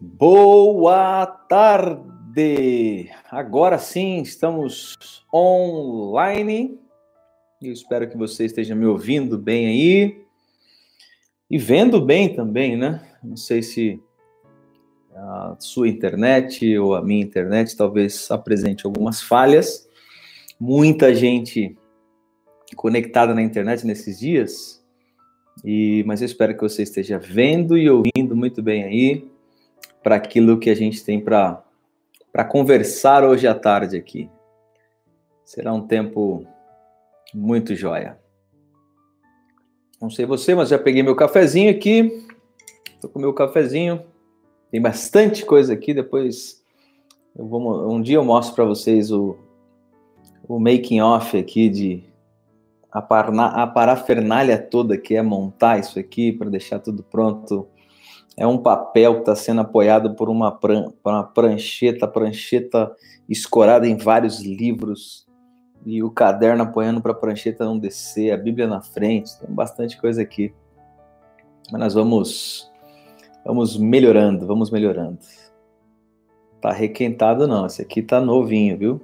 Boa tarde! Agora sim, estamos online. Eu espero que você esteja me ouvindo bem aí e vendo bem também, né? Não sei se a sua internet ou a minha internet talvez apresente algumas falhas. Muita gente conectada na internet nesses dias, e mas eu espero que você esteja vendo e ouvindo muito bem aí para aquilo que a gente tem para conversar hoje à tarde aqui. Será um tempo muito joia. Não sei você, mas já peguei meu cafezinho aqui. Estou com meu cafezinho. Tem bastante coisa aqui. Depois, vou, um dia eu mostro para vocês o, o making off aqui de a, parna, a parafernália toda que é montar isso aqui para deixar tudo pronto é um papel que está sendo apoiado por uma, pran uma prancheta, prancheta escorada em vários livros, e o caderno apoiando para a prancheta não descer, a Bíblia na frente, tem bastante coisa aqui. Mas nós vamos, vamos melhorando, vamos melhorando. Tá requentado não, esse aqui tá novinho, viu?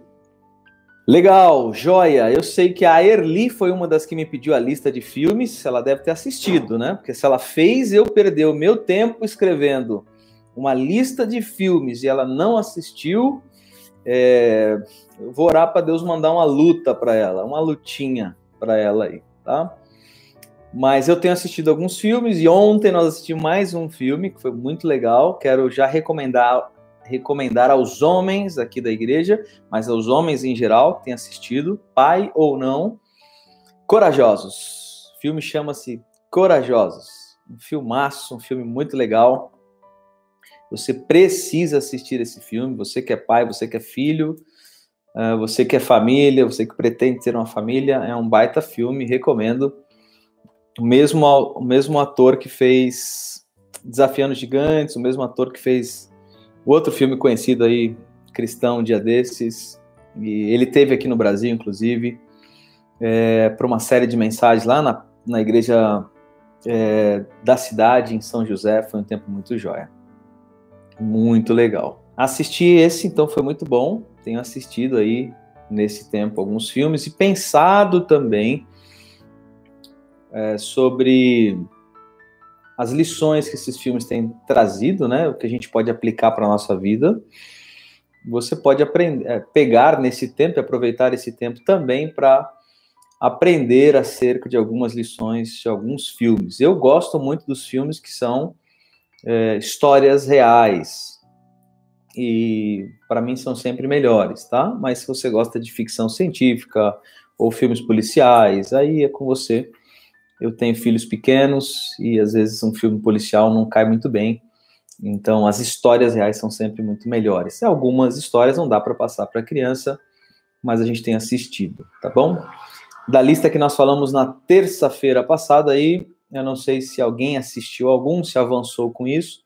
Legal, joia. Eu sei que a Erli foi uma das que me pediu a lista de filmes. Ela deve ter assistido, né? Porque se ela fez eu perder o meu tempo escrevendo uma lista de filmes e ela não assistiu, é... eu vou orar para Deus mandar uma luta para ela, uma lutinha para ela aí, tá? Mas eu tenho assistido alguns filmes e ontem nós assistimos mais um filme que foi muito legal. Quero já recomendar recomendar aos homens aqui da igreja, mas aos homens em geral que têm assistido, pai ou não, Corajosos. O filme chama-se Corajosos. Um filmaço, um filme muito legal. Você precisa assistir esse filme. Você que é pai, você que é filho, uh, você que é família, você que pretende ter uma família, é um baita filme, recomendo. O mesmo, o mesmo ator que fez Desafiando Gigantes, o mesmo ator que fez outro filme conhecido aí, cristão, dia desses, e ele teve aqui no Brasil, inclusive, é, para uma série de mensagens lá na, na igreja é, da cidade, em São José, foi um tempo muito jóia. Muito legal. Assisti esse, então foi muito bom. Tenho assistido aí nesse tempo alguns filmes e pensado também é, sobre as lições que esses filmes têm trazido, né, o que a gente pode aplicar para a nossa vida. Você pode aprender, é, pegar nesse tempo e aproveitar esse tempo também para aprender acerca de algumas lições de alguns filmes. Eu gosto muito dos filmes que são é, histórias reais e para mim são sempre melhores, tá? Mas se você gosta de ficção científica ou filmes policiais, aí é com você eu tenho filhos pequenos e às vezes um filme policial não cai muito bem. Então, as histórias reais são sempre muito melhores. Algumas histórias não dá para passar para criança, mas a gente tem assistido, tá bom? Da lista que nós falamos na terça-feira passada aí, eu não sei se alguém assistiu algum, se avançou com isso.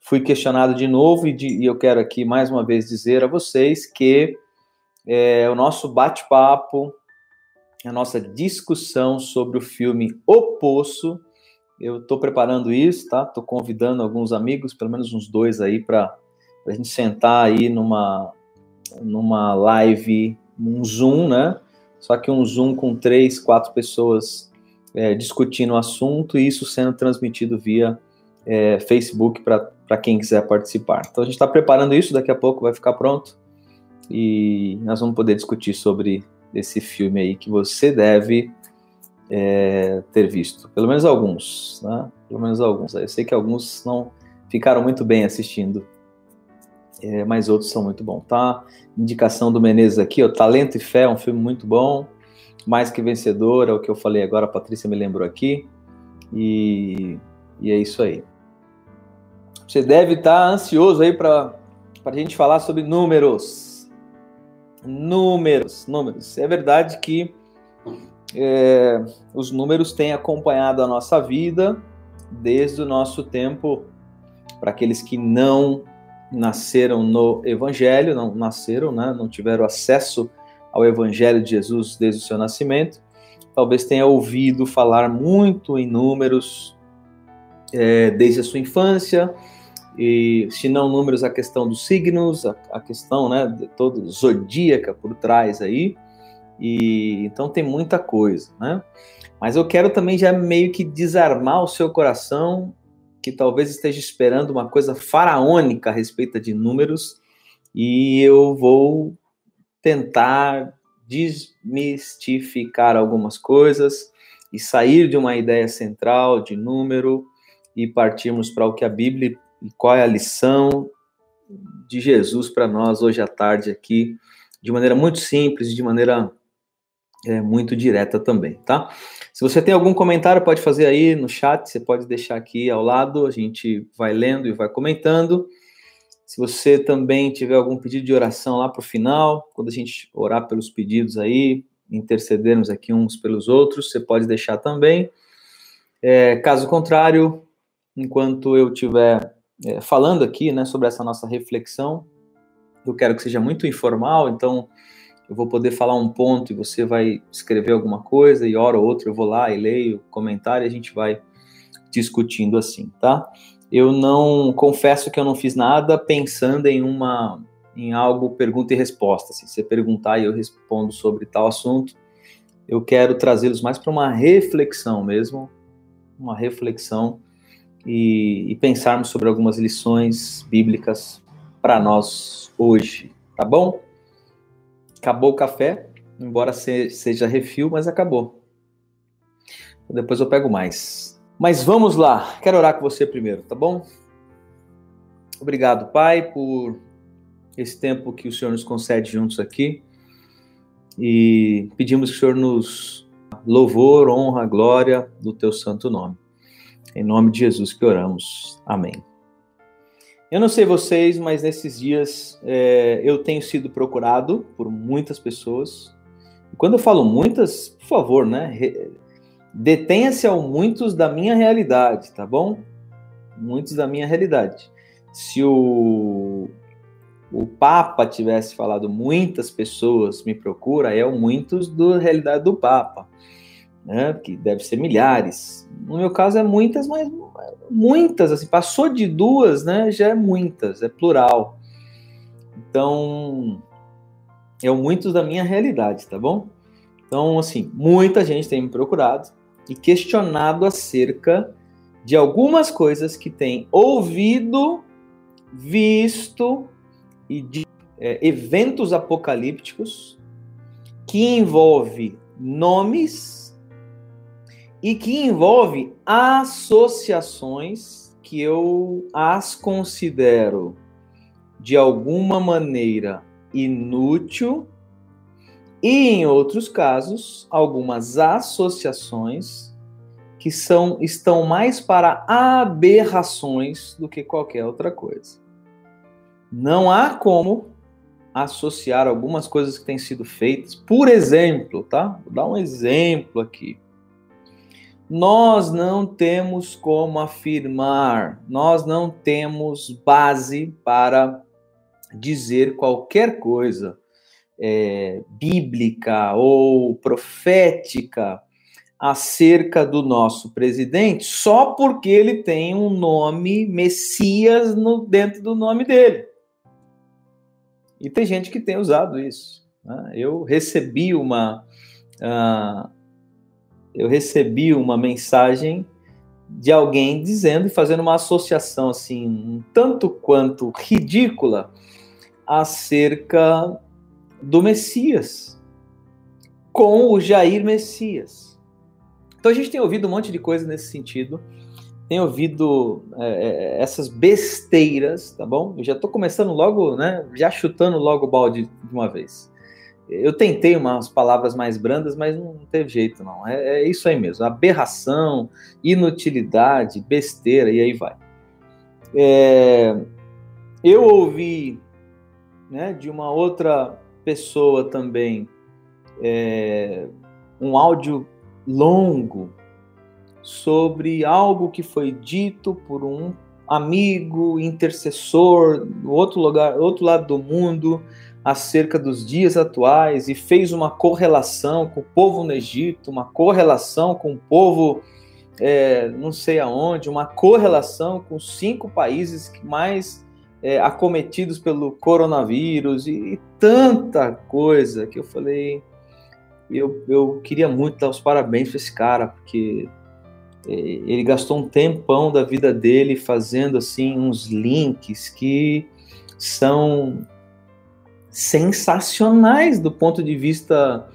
Fui questionado de novo e, de, e eu quero aqui mais uma vez dizer a vocês que é, o nosso bate-papo a nossa discussão sobre o filme O Poço. Eu estou preparando isso, tá? Estou convidando alguns amigos, pelo menos uns dois aí, para a gente sentar aí numa, numa live, um Zoom, né? Só que um Zoom com três, quatro pessoas é, discutindo o assunto e isso sendo transmitido via é, Facebook para quem quiser participar. Então a gente está preparando isso, daqui a pouco vai ficar pronto e nós vamos poder discutir sobre desse filme aí que você deve é, ter visto. Pelo menos alguns, né? Pelo menos alguns. Eu sei que alguns não ficaram muito bem assistindo, é, mas outros são muito bons, tá? Indicação do Menezes aqui, ó, Talento e Fé, é um filme muito bom. Mais que vencedor, é o que eu falei agora, a Patrícia me lembrou aqui. E, e é isso aí. Você deve estar ansioso aí para a gente falar sobre números Números, números. É verdade que é, os números têm acompanhado a nossa vida desde o nosso tempo, para aqueles que não nasceram no Evangelho, não nasceram, né, não tiveram acesso ao Evangelho de Jesus desde o seu nascimento, talvez tenha ouvido falar muito em números, é, desde a sua infância, e se não números, a questão dos signos, a, a questão né, de todo zodíaca por trás aí, e então tem muita coisa, né? Mas eu quero também já meio que desarmar o seu coração, que talvez esteja esperando uma coisa faraônica a respeito de números, e eu vou tentar desmistificar algumas coisas e sair de uma ideia central de número e partirmos para o que a Bíblia e qual é a lição de Jesus para nós hoje à tarde aqui, de maneira muito simples, de maneira é, muito direta também, tá? Se você tem algum comentário, pode fazer aí no chat, você pode deixar aqui ao lado, a gente vai lendo e vai comentando. Se você também tiver algum pedido de oração lá para o final, quando a gente orar pelos pedidos aí, intercedermos aqui uns pelos outros, você pode deixar também. É, caso contrário, enquanto eu estiver é, falando aqui né, sobre essa nossa reflexão, eu quero que seja muito informal, então eu vou poder falar um ponto e você vai escrever alguma coisa, e hora ou outra eu vou lá e leio comentário e a gente vai discutindo assim, tá? Eu não confesso que eu não fiz nada pensando em uma em algo pergunta e resposta. Se você perguntar e eu respondo sobre tal assunto, eu quero trazê-los mais para uma reflexão mesmo, uma reflexão e, e pensarmos sobre algumas lições bíblicas para nós hoje, tá bom? Acabou o café, embora seja refil, mas acabou. Depois eu pego mais. Mas vamos lá, quero orar com você primeiro, tá bom? Obrigado, Pai, por esse tempo que o Senhor nos concede juntos aqui. E pedimos que o Senhor nos louvor, honra, glória do teu santo nome. Em nome de Jesus que oramos. Amém. Eu não sei vocês, mas nesses dias é, eu tenho sido procurado por muitas pessoas. E quando eu falo muitas, por favor, né? Detenha-se ao muitos da minha realidade, tá bom? Muitos da minha realidade. Se o, o Papa tivesse falado muitas pessoas me procura, é o muitos da realidade do Papa, né? Que deve ser milhares. No meu caso é muitas, mas muitas, assim, passou de duas, né? Já é muitas, é plural. Então, é o muitos da minha realidade, tá bom? Então, assim, muita gente tem me procurado e questionado acerca de algumas coisas que tem ouvido, visto e de é, eventos apocalípticos que envolve nomes e que envolve associações que eu as considero de alguma maneira inútil e em outros casos algumas associações que são estão mais para aberrações do que qualquer outra coisa. Não há como associar algumas coisas que têm sido feitas, por exemplo, tá? Vou dar um exemplo aqui nós não temos como afirmar, nós não temos base para dizer qualquer coisa é, bíblica ou profética acerca do nosso presidente só porque ele tem um nome Messias no, dentro do nome dele. E tem gente que tem usado isso. Né? Eu recebi uma. Uh, eu recebi uma mensagem de alguém dizendo e fazendo uma associação assim, um tanto quanto ridícula acerca do Messias com o Jair Messias. Então a gente tem ouvido um monte de coisa nesse sentido, tem ouvido é, é essas besteiras, tá bom? Eu já estou começando logo, né? Já chutando logo o balde de uma vez. Eu tentei umas palavras mais brandas, mas não teve jeito, não. É, é, isso aí mesmo: aberração, inutilidade, besteira, e aí vai. É, eu ouvi né, de uma outra pessoa também é, um áudio longo sobre algo que foi dito por um amigo, intercessor, do outro lugar, outro lado do mundo, acerca dos dias atuais e fez uma correlação com o povo no Egito, uma correlação com o povo é, não sei aonde, uma correlação com cinco países mais é, acometidos pelo coronavírus e, e, tanta coisa que eu falei. Eu, eu queria muito dar os parabéns para esse cara, porque é, ele gastou um tempão da vida dele fazendo assim uns links que são sensacionais do ponto de vista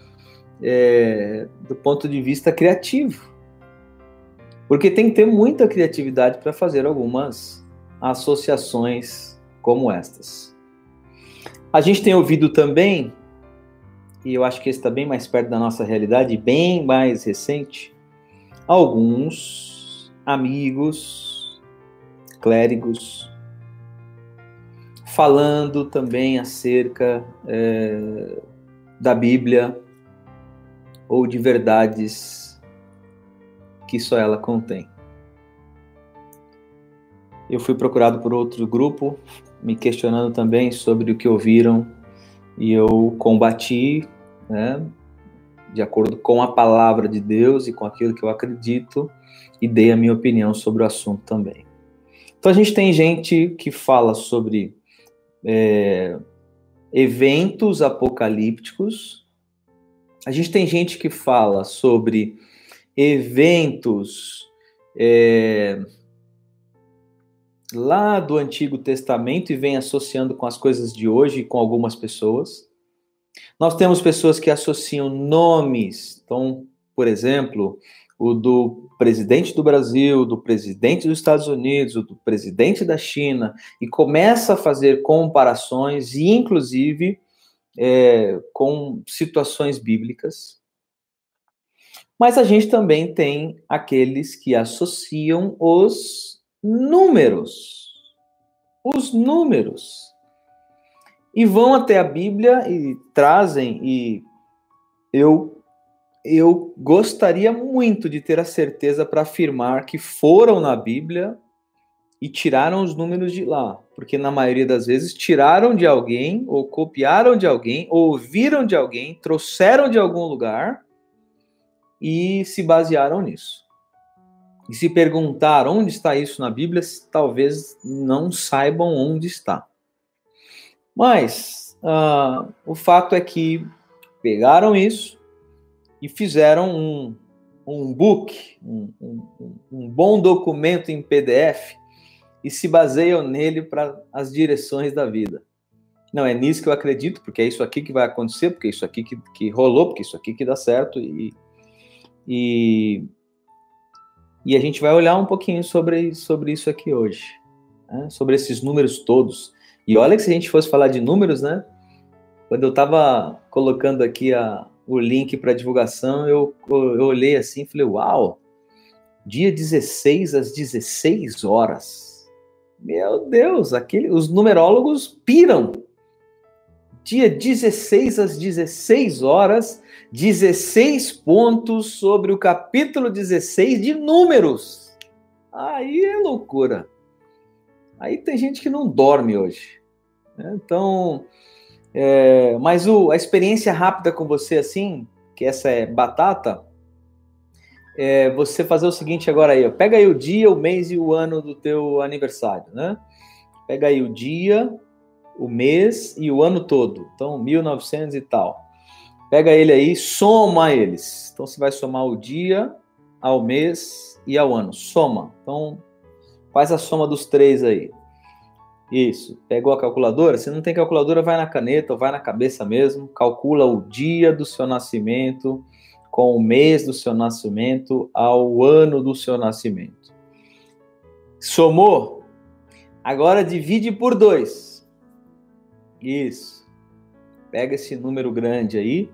é, do ponto de vista criativo, porque tem que ter muita criatividade para fazer algumas associações como estas. A gente tem ouvido também, e eu acho que está bem mais perto da nossa realidade, bem mais recente, alguns amigos, clérigos, falando também acerca é, da Bíblia ou de verdades que só ela contém. Eu fui procurado por outro grupo, me questionando também sobre o que ouviram, e eu combati, né, de acordo com a palavra de Deus e com aquilo que eu acredito, e dei a minha opinião sobre o assunto também. Então a gente tem gente que fala sobre é, eventos apocalípticos, a gente tem gente que fala sobre eventos é, lá do Antigo Testamento e vem associando com as coisas de hoje com algumas pessoas. Nós temos pessoas que associam nomes, então, por exemplo, o do presidente do Brasil, do presidente dos Estados Unidos, do presidente da China, e começa a fazer comparações, e inclusive é, com situações bíblicas. Mas a gente também tem aqueles que associam os números. Os números e vão até a Bíblia e trazem e eu eu gostaria muito de ter a certeza para afirmar que foram na Bíblia e tiraram os números de lá, porque na maioria das vezes tiraram de alguém ou copiaram de alguém, ou ouviram de alguém, trouxeram de algum lugar e se basearam nisso. E se perguntar onde está isso na Bíblia, talvez não saibam onde está. Mas uh, o fato é que pegaram isso e fizeram um, um book, um, um, um bom documento em PDF e se baseiam nele para as direções da vida. Não, é nisso que eu acredito, porque é isso aqui que vai acontecer, porque é isso aqui que, que rolou, porque é isso aqui que dá certo. E, e, e a gente vai olhar um pouquinho sobre, sobre isso aqui hoje, né? sobre esses números todos. E olha que se a gente fosse falar de números, né? Quando eu estava colocando aqui a, o link para divulgação, eu, eu olhei assim e falei, uau, dia 16 às 16 horas. Meu Deus, aquele, os numerólogos piram. Dia 16 às 16 horas, 16 pontos sobre o capítulo 16 de números. Aí é loucura. Aí tem gente que não dorme hoje. Né? Então, é, mas o, a experiência rápida com você, assim, que essa é batata, é você fazer o seguinte agora aí, ó, pega aí o dia, o mês e o ano do teu aniversário, né? Pega aí o dia, o mês e o ano todo. Então, 1900 e tal. Pega ele aí, soma eles. Então, você vai somar o dia ao mês e ao ano. Soma. Então, faz a soma dos três aí. Isso. Pegou a calculadora? Se não tem calculadora, vai na caneta ou vai na cabeça mesmo. Calcula o dia do seu nascimento com o mês do seu nascimento ao ano do seu nascimento. Somou? Agora divide por dois. Isso. Pega esse número grande aí.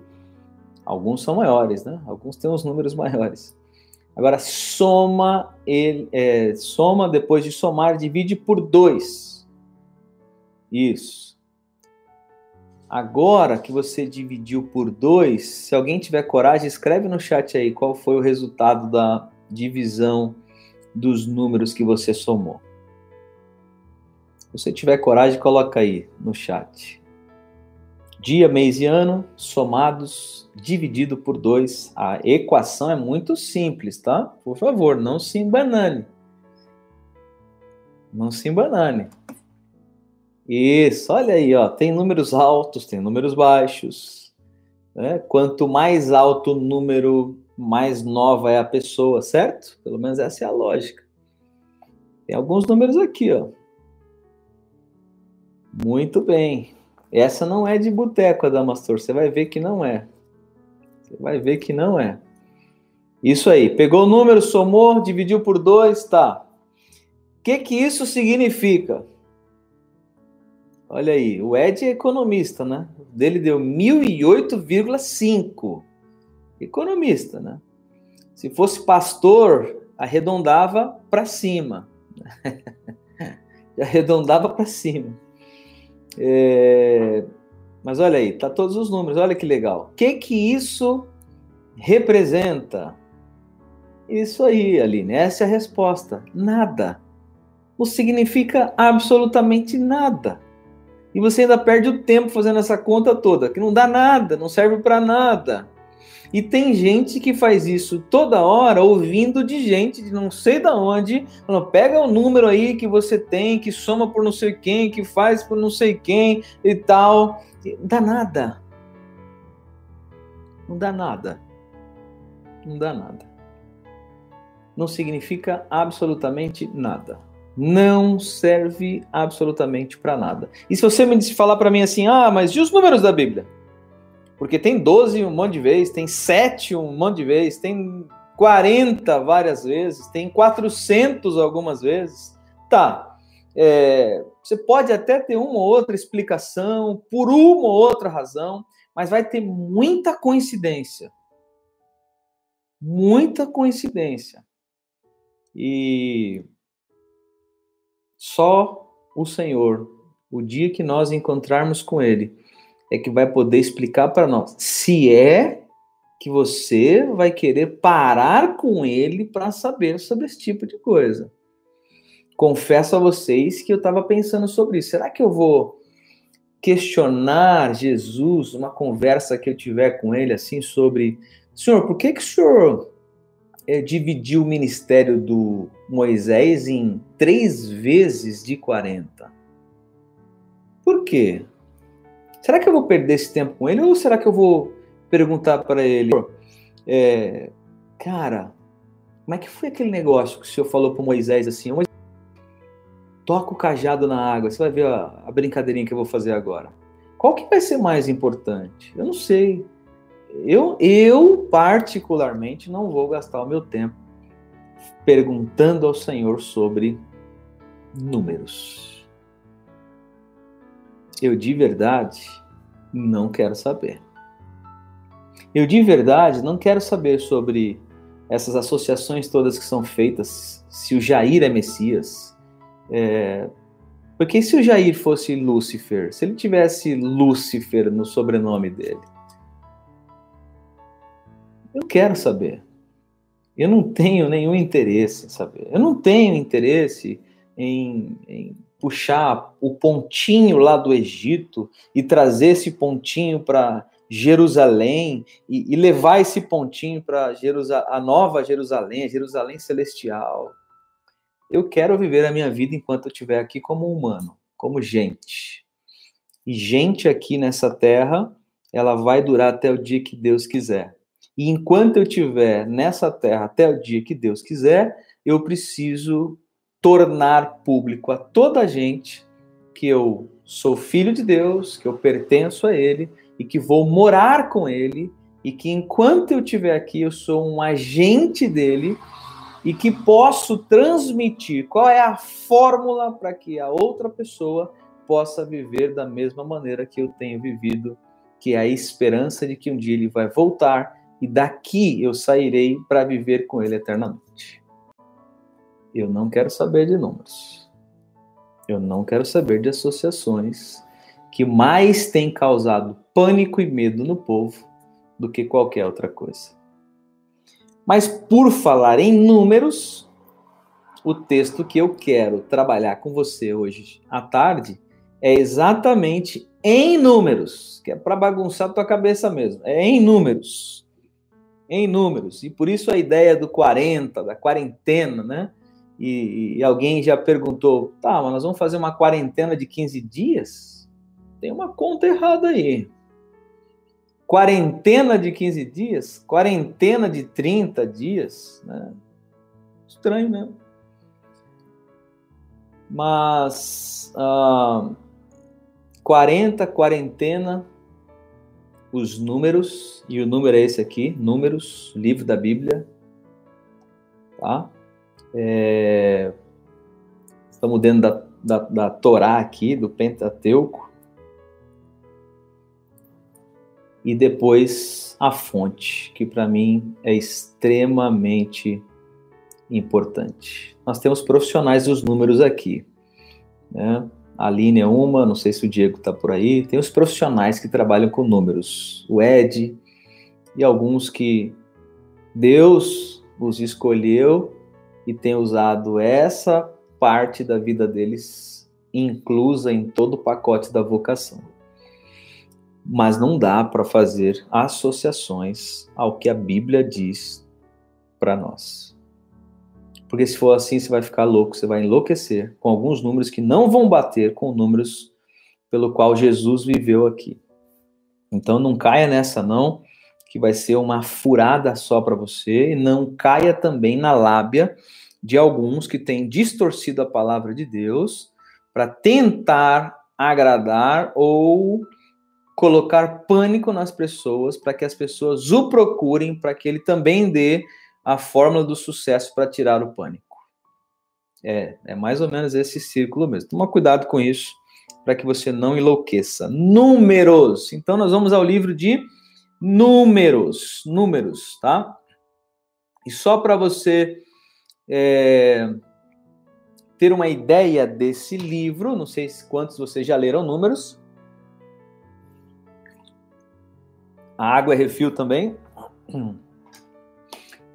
Alguns são maiores, né? Alguns têm os números maiores. Agora soma ele, é, soma depois de somar, divide por dois. Isso. Agora que você dividiu por dois, se alguém tiver coragem, escreve no chat aí qual foi o resultado da divisão dos números que você somou. Se você tiver coragem, coloca aí no chat. dia, mês e ano, somados, dividido por 2. A equação é muito simples, tá? Por favor, não se embanane. Não se embanane. Isso, olha aí, ó, tem números altos, tem números baixos. Né? Quanto mais alto o número, mais nova é a pessoa, certo? Pelo menos essa é a lógica. Tem alguns números aqui, ó. Muito bem. Essa não é de boteco, Adamastor. Você vai ver que não é. Você vai ver que não é. Isso aí. Pegou o número, somou, dividiu por dois, tá. O que que isso significa? Olha aí, o Ed é economista, né? Dele deu 1008,5. Economista, né? Se fosse pastor, arredondava para cima. arredondava para cima. É... Mas olha aí, tá todos os números, olha que legal. O que que isso representa? Isso aí, Aline, essa é a resposta. Nada. Não significa absolutamente nada e você ainda perde o tempo fazendo essa conta toda, que não dá nada, não serve para nada. E tem gente que faz isso toda hora, ouvindo de gente de não sei da onde, falando, pega o número aí que você tem, que soma por não sei quem, que faz por não sei quem e tal. Não dá nada. Não dá nada. Não dá nada. Não significa absolutamente nada não serve absolutamente para nada. E se você me falar para mim assim, ah, mas e os números da Bíblia? Porque tem 12 um monte de vezes, tem 7 um monte de vezes, tem 40 várias vezes, tem 400 algumas vezes. Tá, é, você pode até ter uma ou outra explicação, por uma ou outra razão, mas vai ter muita coincidência. Muita coincidência. E só o Senhor, o dia que nós encontrarmos com Ele, é que vai poder explicar para nós se é que você vai querer parar com Ele para saber sobre esse tipo de coisa. Confesso a vocês que eu estava pensando sobre isso. Será que eu vou questionar Jesus, uma conversa que eu tiver com ele assim sobre, Senhor, por que que o Senhor é, dividiu o ministério do Moisés em três vezes de 40. Por quê? Será que eu vou perder esse tempo com ele ou será que eu vou perguntar para ele, é, cara, como é que foi aquele negócio que o senhor falou para Moisés assim? Toca o cajado na água, você vai ver a brincadeirinha que eu vou fazer agora. Qual que vai ser mais importante? Eu não sei. Eu, eu, particularmente, não vou gastar o meu tempo perguntando ao Senhor sobre números. Eu de verdade não quero saber. Eu de verdade não quero saber sobre essas associações todas que são feitas, se o Jair é Messias. É... Porque se o Jair fosse Lúcifer, se ele tivesse Lúcifer no sobrenome dele, eu quero saber. Eu não tenho nenhum interesse em saber. Eu não tenho interesse em, em puxar o pontinho lá do Egito e trazer esse pontinho para Jerusalém e, e, levar esse pontinho para a nova Jerusalém, a Jerusalém celestial. Eu quero viver a minha vida enquanto eu estiver aqui como humano, como gente. E gente aqui nessa terra, ela vai durar até o dia que Deus quiser. E enquanto eu estiver nessa terra até o dia que Deus quiser, eu preciso tornar público a toda a gente que eu sou filho de Deus, que eu pertenço a Ele e que vou morar com Ele e que enquanto eu estiver aqui eu sou um agente dele e que posso transmitir qual é a fórmula para que a outra pessoa possa viver da mesma maneira que eu tenho vivido, que é a esperança de que um dia ele vai voltar e daqui eu sairei para viver com ele eternamente. Eu não quero saber de números. Eu não quero saber de associações que mais têm causado pânico e medo no povo do que qualquer outra coisa. Mas por falar em números, o texto que eu quero trabalhar com você hoje à tarde é exatamente em números, que é para bagunçar tua cabeça mesmo. É em números. Em números. E por isso a ideia do 40, da quarentena, né? E, e alguém já perguntou: tá, mas nós vamos fazer uma quarentena de 15 dias? Tem uma conta errada aí. Quarentena de 15 dias? Quarentena de 30 dias? Né? Estranho, né? Mas. Uh, 40, quarentena, os números, e o número é esse aqui, números, livro da Bíblia, tá? É, estamos dentro da, da, da Torá aqui, do Pentateuco, e depois a fonte, que para mim é extremamente importante. Nós temos profissionais dos números aqui, né? A Aline é uma, não sei se o Diego está por aí. Tem os profissionais que trabalham com números, o Ed e alguns que Deus os escolheu e tem usado essa parte da vida deles inclusa em todo o pacote da vocação. Mas não dá para fazer associações ao que a Bíblia diz para nós. Porque se for assim, você vai ficar louco, você vai enlouquecer com alguns números que não vão bater com números pelo qual Jesus viveu aqui. Então não caia nessa não, que vai ser uma furada só para você, e não caia também na lábia de alguns que têm distorcido a palavra de Deus para tentar agradar ou colocar pânico nas pessoas para que as pessoas o procurem para que ele também dê a fórmula do sucesso para tirar o pânico. É, é mais ou menos esse círculo mesmo. Toma cuidado com isso, para que você não enlouqueça. Números. Então, nós vamos ao livro de números. Números, tá? E só para você é, ter uma ideia desse livro, não sei quantos vocês já leram números. A água é refil também.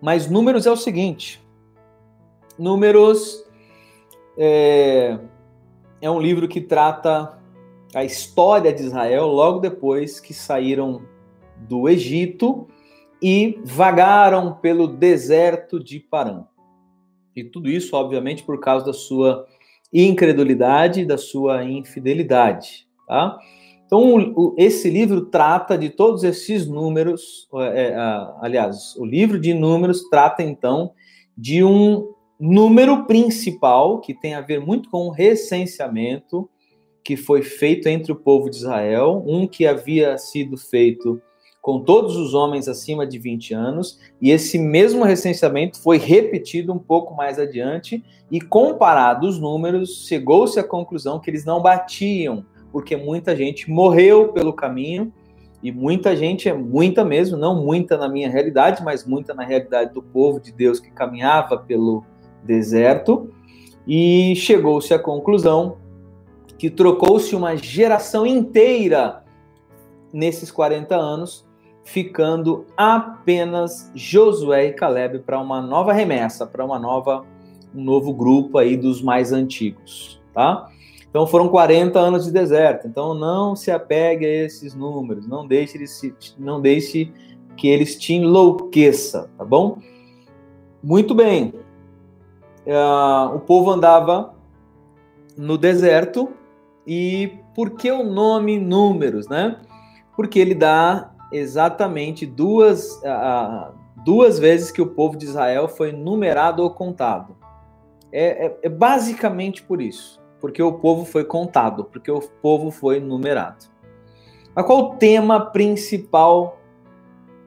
Mas números é o seguinte: números é, é um livro que trata a história de Israel logo depois que saíram do Egito e vagaram pelo deserto de Parã. E tudo isso, obviamente, por causa da sua incredulidade, da sua infidelidade, tá? Então, esse livro trata de todos esses números, é, é, aliás, o livro de números trata então de um número principal que tem a ver muito com o recenseamento que foi feito entre o povo de Israel, um que havia sido feito com todos os homens acima de 20 anos, e esse mesmo recenseamento foi repetido um pouco mais adiante, e comparado os números, chegou-se à conclusão que eles não batiam porque muita gente morreu pelo caminho e muita gente, é muita mesmo, não muita na minha realidade, mas muita na realidade do povo de Deus que caminhava pelo deserto. E chegou-se à conclusão que trocou-se uma geração inteira nesses 40 anos, ficando apenas Josué e Caleb para uma nova remessa, para uma nova um novo grupo aí dos mais antigos, tá? Então foram 40 anos de deserto. Então não se apegue a esses números, não deixe, não deixe que eles te enlouqueça, tá bom? Muito bem. Uh, o povo andava no deserto e por que o nome números, né? Porque ele dá exatamente duas, uh, duas vezes que o povo de Israel foi numerado ou contado. É, é, é basicamente por isso porque o povo foi contado, porque o povo foi numerado. Mas qual o tema principal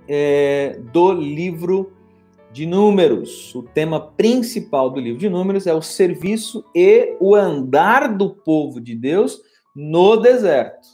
é, do livro de Números? O tema principal do livro de Números é o serviço e o andar do povo de Deus no deserto.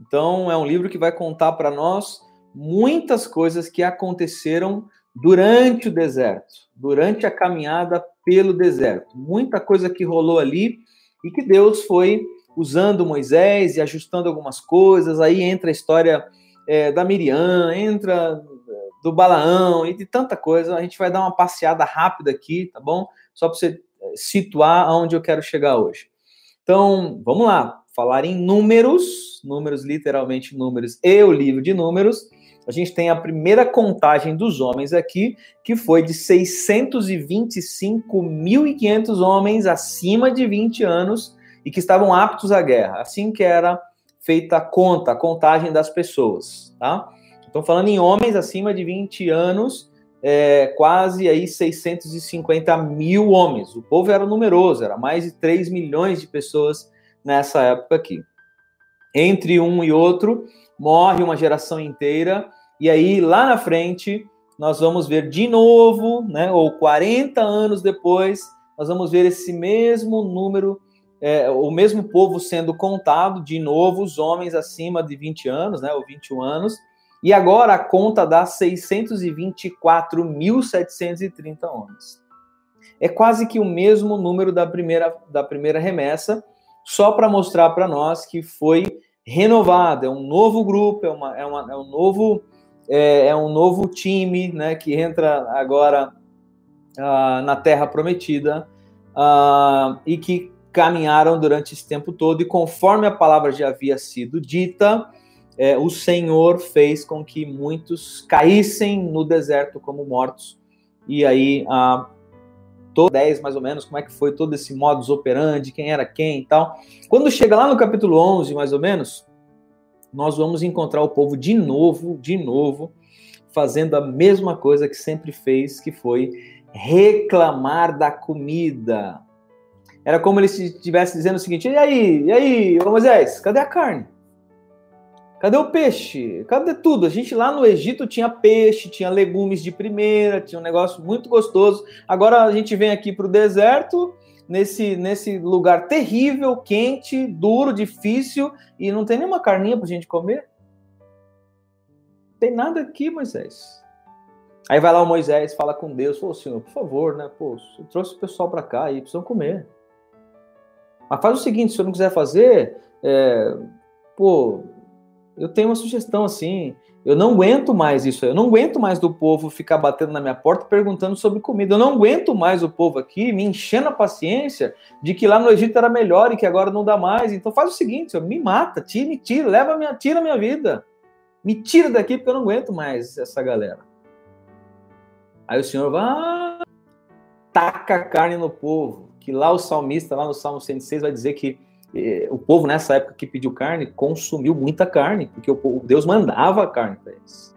Então, é um livro que vai contar para nós muitas coisas que aconteceram durante o deserto, durante a caminhada pelo deserto. Muita coisa que rolou ali e que Deus foi usando Moisés e ajustando algumas coisas. Aí entra a história é, da Miriam, entra é, do Balaão e de tanta coisa. A gente vai dar uma passeada rápida aqui, tá bom? Só para você é, situar aonde eu quero chegar hoje. Então, vamos lá. falar em números, números literalmente números, e o livro de números, a gente tem a primeira contagem dos homens aqui, que foi de 625.500 homens acima de 20 anos e que estavam aptos à guerra. Assim que era feita a conta, a contagem das pessoas, tá? Então, falando em homens acima de 20 anos, é, quase aí 650 mil homens. O povo era numeroso, era mais de 3 milhões de pessoas nessa época aqui. Entre um e outro, morre uma geração inteira e aí, lá na frente, nós vamos ver de novo, né, ou 40 anos depois, nós vamos ver esse mesmo número, é, o mesmo povo sendo contado, de novo, os homens acima de 20 anos, né, ou 21 anos, e agora a conta dá 624.730 homens. É quase que o mesmo número da primeira, da primeira remessa, só para mostrar para nós que foi renovado, é um novo grupo, é, uma, é, uma, é um novo é, é um novo time né, que entra agora uh, na Terra Prometida uh, e que caminharam durante esse tempo todo, e conforme a palavra já havia sido dita, é, o Senhor fez com que muitos caíssem no deserto como mortos. E aí, uh, todo 10 mais ou menos, como é que foi todo esse modus operandi, quem era quem e tal. Quando chega lá no capítulo 11, mais ou menos, nós vamos encontrar o povo de novo, de novo, fazendo a mesma coisa que sempre fez, que foi reclamar da comida. Era como ele estivesse dizendo o seguinte: e aí, e aí, Moisés, cadê a carne? Cadê o peixe? Cadê tudo? A gente lá no Egito tinha peixe, tinha legumes de primeira, tinha um negócio muito gostoso. Agora a gente vem aqui para o deserto nesse, nesse lugar terrível, quente, duro, difícil, e não tem nenhuma carninha para gente comer? Tem nada aqui, Moisés. Aí vai lá o Moisés, fala com Deus, ô Senhor, por favor, né? Pô, eu trouxe o pessoal para cá e precisam comer. Mas faz o seguinte, se eu não quiser fazer, é, pô, eu tenho uma sugestão assim, eu não aguento mais isso. Eu não aguento mais do povo ficar batendo na minha porta perguntando sobre comida. Eu não aguento mais o povo aqui me enchendo a paciência de que lá no Egito era melhor e que agora não dá mais. Então faz o seguinte, me mata, me tira, leva minha, tira a minha vida. Me tira daqui porque eu não aguento mais essa galera. Aí o senhor vai taca carne no povo, que lá o salmista, lá no Salmo 106, vai dizer que o povo nessa época que pediu carne consumiu muita carne, porque o Deus mandava carne para eles.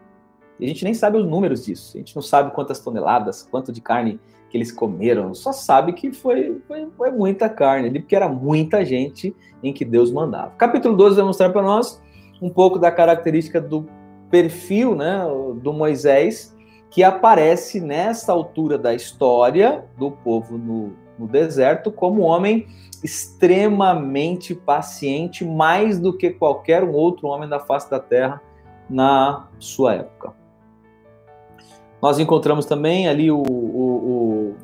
E a gente nem sabe os números disso. A gente não sabe quantas toneladas, quanto de carne que eles comeram. Só sabe que foi, foi, foi muita carne ali, porque era muita gente em que Deus mandava. Capítulo 12 vai mostrar para nós um pouco da característica do perfil né, do Moisés, que aparece nessa altura da história do povo no, no deserto como homem extremamente paciente, mais do que qualquer outro homem da face da terra na sua época. Nós encontramos também ali o, o, o,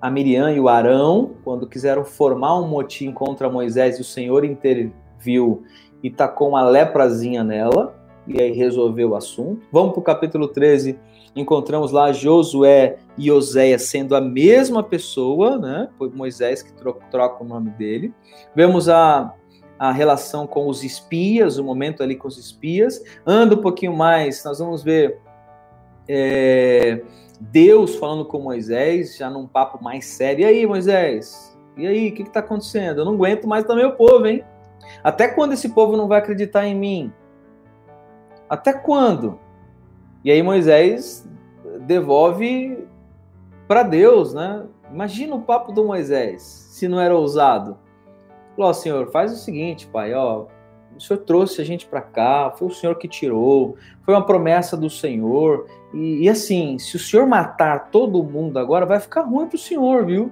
a Miriam e o Arão, quando quiseram formar um motim contra Moisés, e o Senhor interviu e tacou uma leprazinha nela, e aí resolveu o assunto. Vamos para o capítulo 13, encontramos lá Josué e Oséias sendo a mesma pessoa, né? Foi Moisés que troca, troca o nome dele. Vemos a, a relação com os espias, o momento ali com os espias. Anda um pouquinho mais, nós vamos ver é, Deus falando com Moisés, já num papo mais sério. E aí, Moisés? E aí, o que está acontecendo? Eu não aguento mais também o povo, hein? Até quando esse povo não vai acreditar em mim? Até quando? E aí Moisés devolve para Deus, né? Imagina o papo do Moisés, se não era ousado. Falou, Senhor, faz o seguinte, pai, ó, o Senhor trouxe a gente para cá, foi o Senhor que tirou, foi uma promessa do Senhor. E, e, assim, se o Senhor matar todo mundo agora, vai ficar ruim para o Senhor, viu?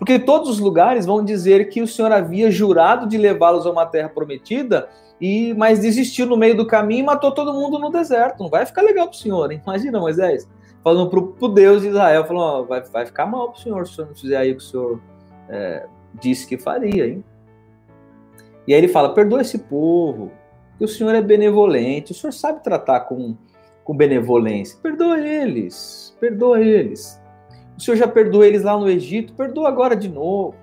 Porque todos os lugares vão dizer que o Senhor havia jurado de levá-los a uma terra prometida e mas desistiu no meio do caminho e matou todo mundo no deserto. Não vai ficar legal para o senhor, hein? Imagina, Moisés, falando para o Deus de Israel, falando, vai, vai ficar mal para o senhor se o senhor não fizer aí o que o senhor é, disse que faria, hein? E aí ele fala, perdoa esse povo, que o senhor é benevolente, o senhor sabe tratar com, com benevolência, perdoa eles, perdoa eles. O senhor já perdoou eles lá no Egito, perdoa agora de novo.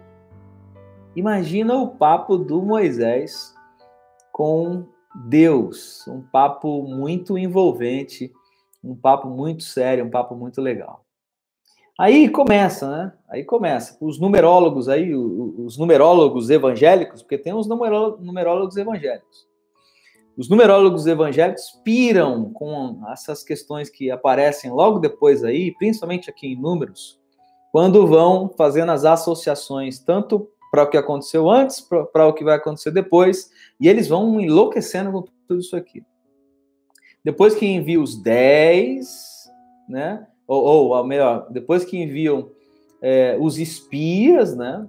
Imagina o papo do Moisés com Deus, um papo muito envolvente, um papo muito sério, um papo muito legal. Aí começa, né? Aí começa. Os numerólogos aí, os numerólogos evangélicos, porque tem os numerólogos evangélicos. Os numerólogos evangélicos piram com essas questões que aparecem logo depois aí, principalmente aqui em números, quando vão fazendo as associações, tanto para o que aconteceu antes, para o que vai acontecer depois, e eles vão enlouquecendo com tudo isso aqui. Depois que envia os 10, né? Ou, ou melhor, depois que enviam é, os espias, né?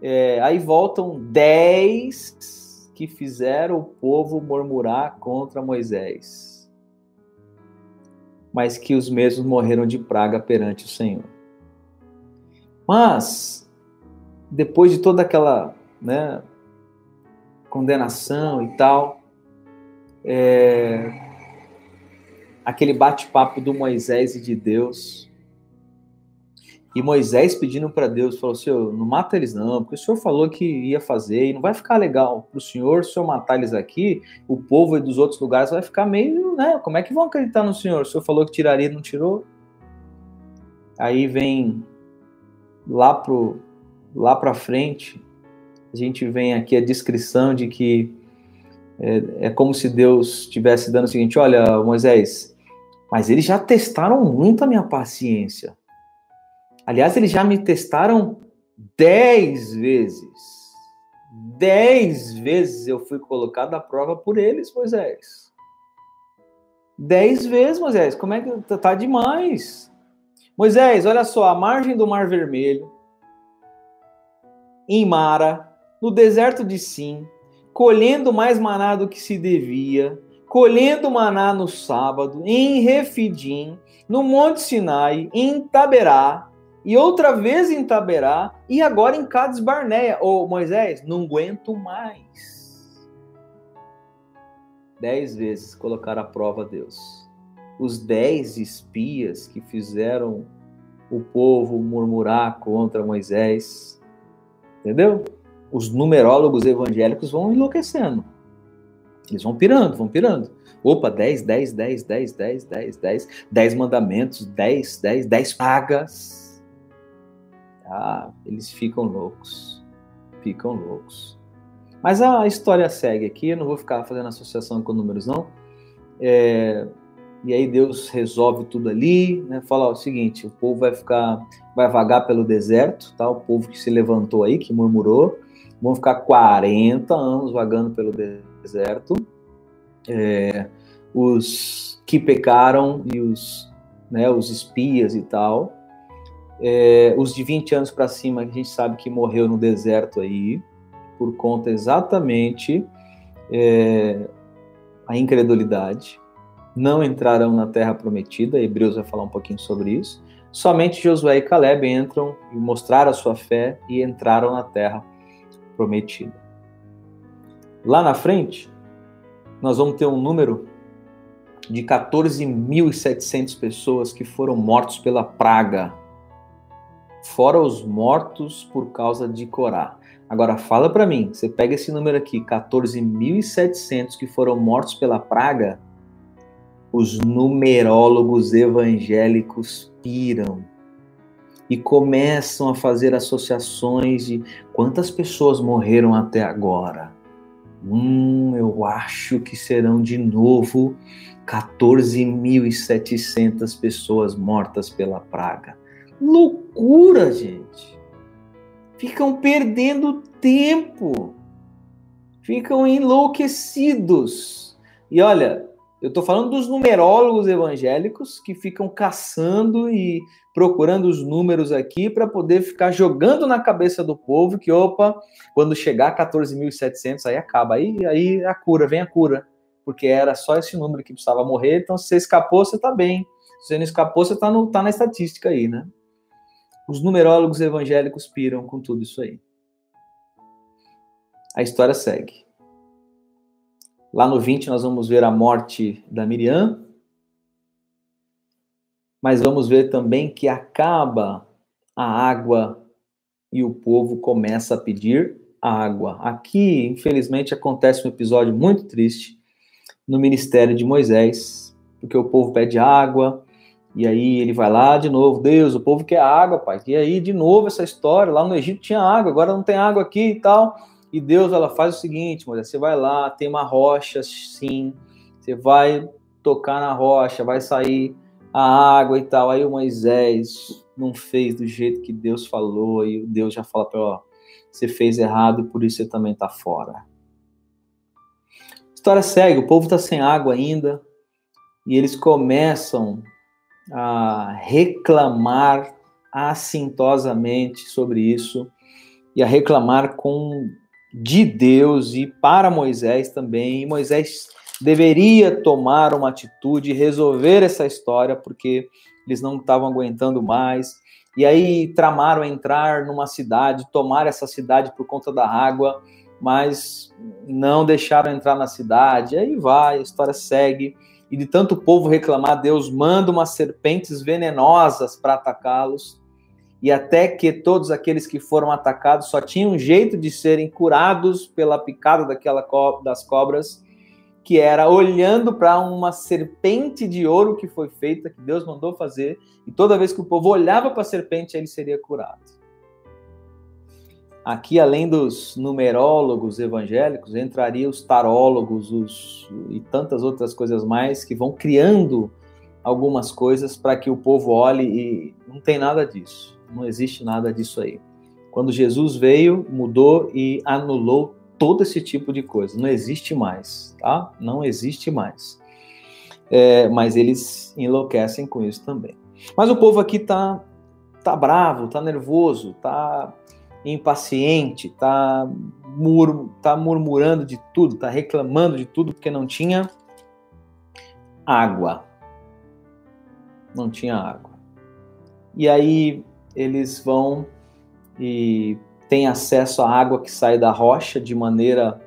É, aí voltam 10 que fizeram o povo murmurar contra Moisés. Mas que os mesmos morreram de praga perante o Senhor. Mas, depois de toda aquela né, condenação e tal, é, aquele bate-papo do Moisés e de Deus. E Moisés pedindo para Deus, falou: Senhor, não mata eles não, porque o Senhor falou que ia fazer e não vai ficar legal para o Senhor se eu matar eles aqui, o povo dos outros lugares vai ficar meio, né? Como é que vão acreditar no Senhor? O Senhor falou que tiraria e não tirou. Aí vem lá pro lá para frente, a gente vem aqui a descrição de que é, é como se Deus estivesse dando o seguinte: olha, Moisés, mas eles já testaram muito a minha paciência. Aliás, eles já me testaram dez vezes. Dez vezes eu fui colocado à prova por eles, Moisés. Dez vezes, Moisés. Como é que tá, tá demais? Moisés, olha só, a margem do Mar Vermelho, em Mara, no deserto de Sim, colhendo mais maná do que se devia, colhendo maná no sábado, em Refidim, no Monte Sinai, em Taberá, e outra vez em Taberá, e agora em Cades Barneia. Ô Moisés, não aguento mais. Dez vezes colocar à prova Deus. Os dez espias que fizeram o povo murmurar contra Moisés. Entendeu? Os numerólogos evangélicos vão enlouquecendo. Eles vão pirando, vão pirando. Opa, 10, 10, 10, 10, 10, 10, 10, 10 mandamentos, 10, 10, 10 pagas. Ah, eles ficam loucos. Ficam loucos. Mas a história segue aqui, eu não vou ficar fazendo associação com números, não. É, e aí Deus resolve tudo ali, né? Fala ó, o seguinte: o povo vai ficar, vai vagar pelo deserto, tá? O povo que se levantou aí, que murmurou, vão ficar 40 anos vagando pelo deserto. É, os que pecaram e os, né, os espias e tal. É, os de 20 anos para cima, a gente sabe que morreu no deserto aí, por conta exatamente é, a incredulidade. Não entrarão na terra prometida, Hebreus vai falar um pouquinho sobre isso. Somente Josué e Caleb entram e mostraram a sua fé e entraram na terra prometida. Lá na frente, nós vamos ter um número de 14.700 pessoas que foram mortos pela praga, fora os mortos por causa de Corá. Agora fala para mim, você pega esse número aqui, 14.700 que foram mortos pela praga, os numerólogos evangélicos piram e começam a fazer associações de quantas pessoas morreram até agora. Hum, eu acho que serão de novo 14.700 pessoas mortas pela praga. Loucura, gente! Ficam perdendo tempo, ficam enlouquecidos. E olha, eu estou falando dos numerólogos evangélicos que ficam caçando e procurando os números aqui para poder ficar jogando na cabeça do povo que, opa, quando chegar a 14.700, aí acaba. Aí, aí a cura, vem a cura. Porque era só esse número que precisava morrer, então se você escapou, você está bem. Se você não escapou, você está tá na estatística aí, né? Os numerólogos evangélicos piram com tudo isso aí. A história segue. Lá no 20 nós vamos ver a morte da Miriam, mas vamos ver também que acaba a água e o povo começa a pedir água. Aqui, infelizmente, acontece um episódio muito triste no ministério de Moisés, porque o povo pede água, e aí ele vai lá de novo, Deus, o povo quer água, pai. E aí, de novo, essa história, lá no Egito tinha água, agora não tem água aqui e tal. E Deus, ela faz o seguinte, Moisés, você vai lá, tem uma rocha, sim, você vai tocar na rocha, vai sair a água e tal. Aí o Moisés não fez do jeito que Deus falou, e Deus já fala para ó, você fez errado, por isso você também está fora. História segue, o povo está sem água ainda, e eles começam a reclamar assintosamente sobre isso e a reclamar com de Deus e para Moisés também. E Moisés deveria tomar uma atitude, resolver essa história porque eles não estavam aguentando mais. E aí tramaram entrar numa cidade, tomar essa cidade por conta da água, mas não deixaram entrar na cidade. E aí vai, a história segue e de tanto povo reclamar, Deus manda umas serpentes venenosas para atacá-los. E até que todos aqueles que foram atacados só tinham um jeito de serem curados pela picada daquela co das cobras, que era olhando para uma serpente de ouro que foi feita, que Deus mandou fazer, e toda vez que o povo olhava para a serpente, ele seria curado. Aqui, além dos numerólogos evangélicos, entraria os tarólogos os, e tantas outras coisas mais que vão criando algumas coisas para que o povo olhe e não tem nada disso. Não existe nada disso aí. Quando Jesus veio, mudou e anulou todo esse tipo de coisa. Não existe mais, tá? Não existe mais. É, mas eles enlouquecem com isso também. Mas o povo aqui tá, tá bravo, tá nervoso, tá impaciente, tá, mur, tá murmurando de tudo, tá reclamando de tudo porque não tinha água. Não tinha água. E aí eles vão e têm acesso à água que sai da rocha de maneira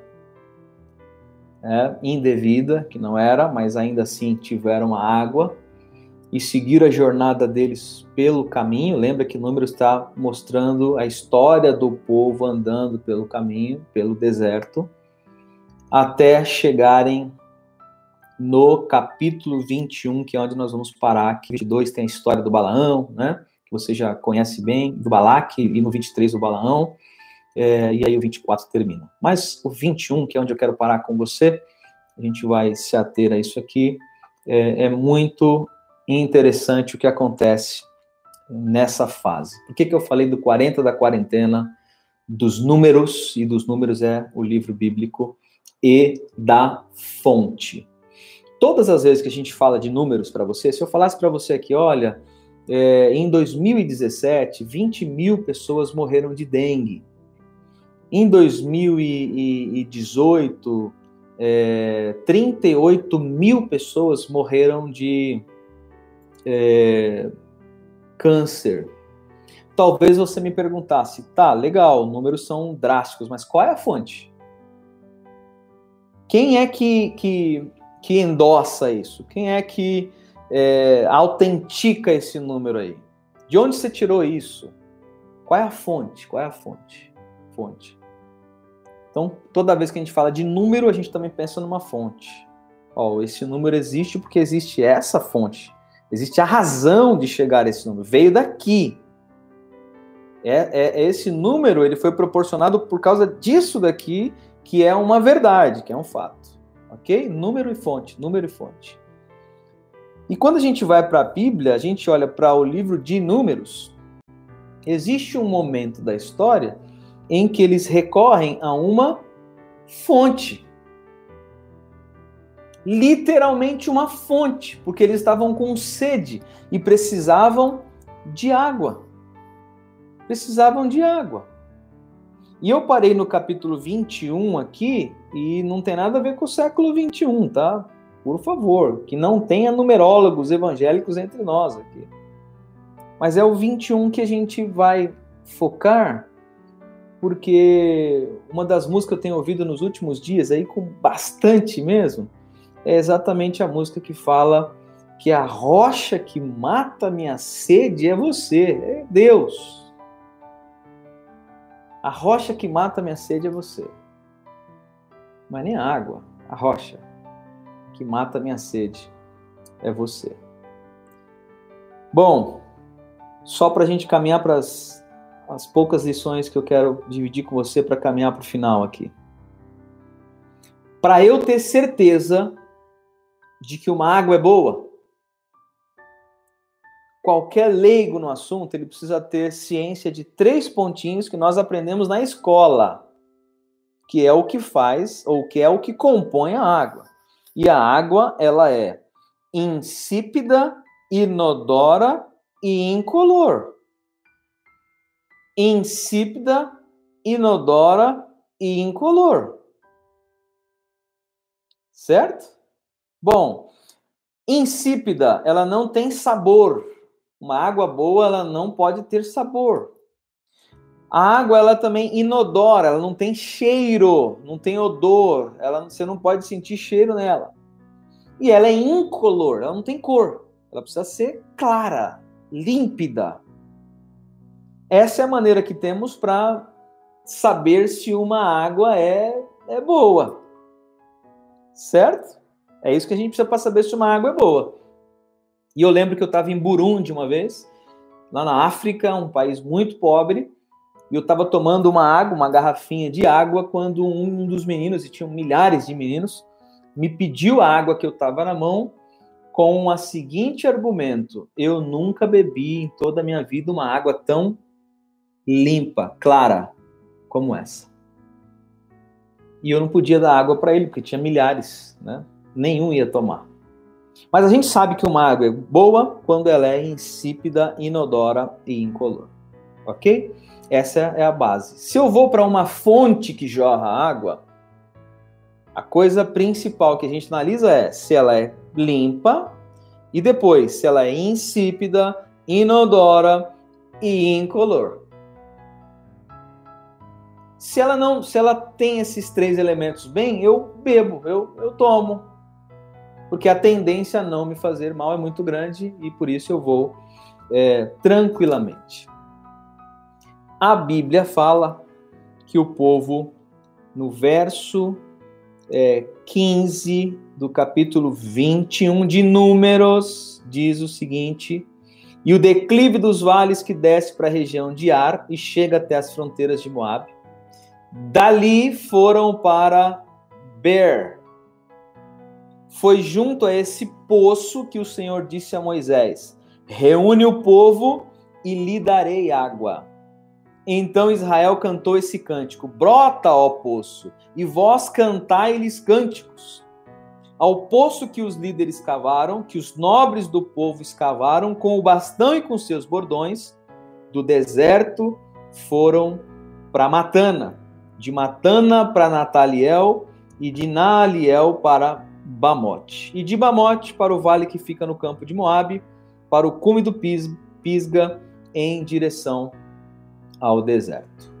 é, indevida, que não era, mas ainda assim tiveram a água e seguir a jornada deles pelo caminho. Lembra que o número está mostrando a história do povo andando pelo caminho, pelo deserto, até chegarem no capítulo 21, que é onde nós vamos parar. Que 22 tem a história do Balaão, né? Você já conhece bem, do Balaque, e no 23 do Balaão. É, e aí o 24 termina. Mas o 21, que é onde eu quero parar com você, a gente vai se ater a isso aqui, é, é muito interessante o que acontece nessa fase. Por que, que eu falei do 40 da quarentena, dos números, e dos números é o livro bíblico, e da fonte? Todas as vezes que a gente fala de números para você, se eu falasse para você aqui, olha, é, em 2017, 20 mil pessoas morreram de dengue. Em 2018, é, 38 mil pessoas morreram de é, câncer. Talvez você me perguntasse, tá, legal, números são drásticos, mas qual é a fonte? Quem é que, que, que endossa isso? Quem é que é, autentica esse número aí? De onde você tirou isso? Qual é a fonte? Qual é a fonte? Fonte. Então, toda vez que a gente fala de número, a gente também pensa numa fonte. Ó, esse número existe porque existe essa fonte. Existe a razão de chegar a esse número. Veio daqui. É, é, esse número ele foi proporcionado por causa disso daqui, que é uma verdade, que é um fato. Ok? Número e fonte, número e fonte. E quando a gente vai para a Bíblia, a gente olha para o livro de Números, existe um momento da história em que eles recorrem a uma fonte literalmente uma fonte, porque eles estavam com sede e precisavam de água. Precisavam de água. E eu parei no capítulo 21 aqui e não tem nada a ver com o século 21, tá? Por favor, que não tenha numerólogos evangélicos entre nós aqui. Mas é o 21 que a gente vai focar, porque uma das músicas que eu tenho ouvido nos últimos dias aí com bastante mesmo, é exatamente a música que fala que a rocha que mata minha sede é você, é Deus. A rocha que mata a minha sede é você. Mas nem a água, a rocha que mata minha sede é você. Bom, só para a gente caminhar para as, as poucas lições que eu quero dividir com você para caminhar para o final aqui. Para eu ter certeza de que uma água é boa, qualquer leigo no assunto, ele precisa ter ciência de três pontinhos que nós aprendemos na escola, que é o que faz ou que é o que compõe a água. E a água, ela é insípida, inodora e incolor. Insípida, inodora e incolor. Certo? Bom, insípida, ela não tem sabor. Uma água boa, ela não pode ter sabor. A água, ela também inodora, ela não tem cheiro, não tem odor, ela, você não pode sentir cheiro nela. E ela é incolor, ela não tem cor. Ela precisa ser clara, límpida. Essa é a maneira que temos para saber se uma água é, é boa. Certo? É isso que a gente precisa para saber se uma água é boa. E eu lembro que eu estava em Burundi uma vez, lá na África, um país muito pobre, e eu estava tomando uma água, uma garrafinha de água, quando um dos meninos, e tinham milhares de meninos, me pediu a água que eu estava na mão com o seguinte argumento: eu nunca bebi em toda a minha vida uma água tão limpa, clara como essa. E eu não podia dar água para ele, porque tinha milhares, né? Nenhum ia tomar. Mas a gente sabe que uma água é boa quando ela é insípida, inodora e incolor. Ok? Essa é a base. Se eu vou para uma fonte que jorra água, a coisa principal que a gente analisa é se ela é limpa e depois se ela é insípida, inodora e incolor. Se ela não, se ela tem esses três elementos bem, eu bebo, eu, eu tomo, porque a tendência a não me fazer mal é muito grande e por isso eu vou é, tranquilamente. A Bíblia fala que o povo, no verso é, 15 do capítulo 21 de Números, diz o seguinte: E o declive dos vales que desce para a região de Ar e chega até as fronteiras de Moab. Dali foram para Ber, foi junto a esse poço que o Senhor disse a Moisés: Reúne o povo e lhe darei água. Então Israel cantou esse cântico: Brota, ó poço, e vós cantai-lhes cânticos. Ao poço que os líderes cavaram, que os nobres do povo escavaram, com o bastão e com seus bordões, do deserto foram para Matana, de Matana para Nataliel e de Naaliel para Bamote. E de Bamote para o vale que fica no campo de Moabe, para o cume do Pisga, em direção ao deserto.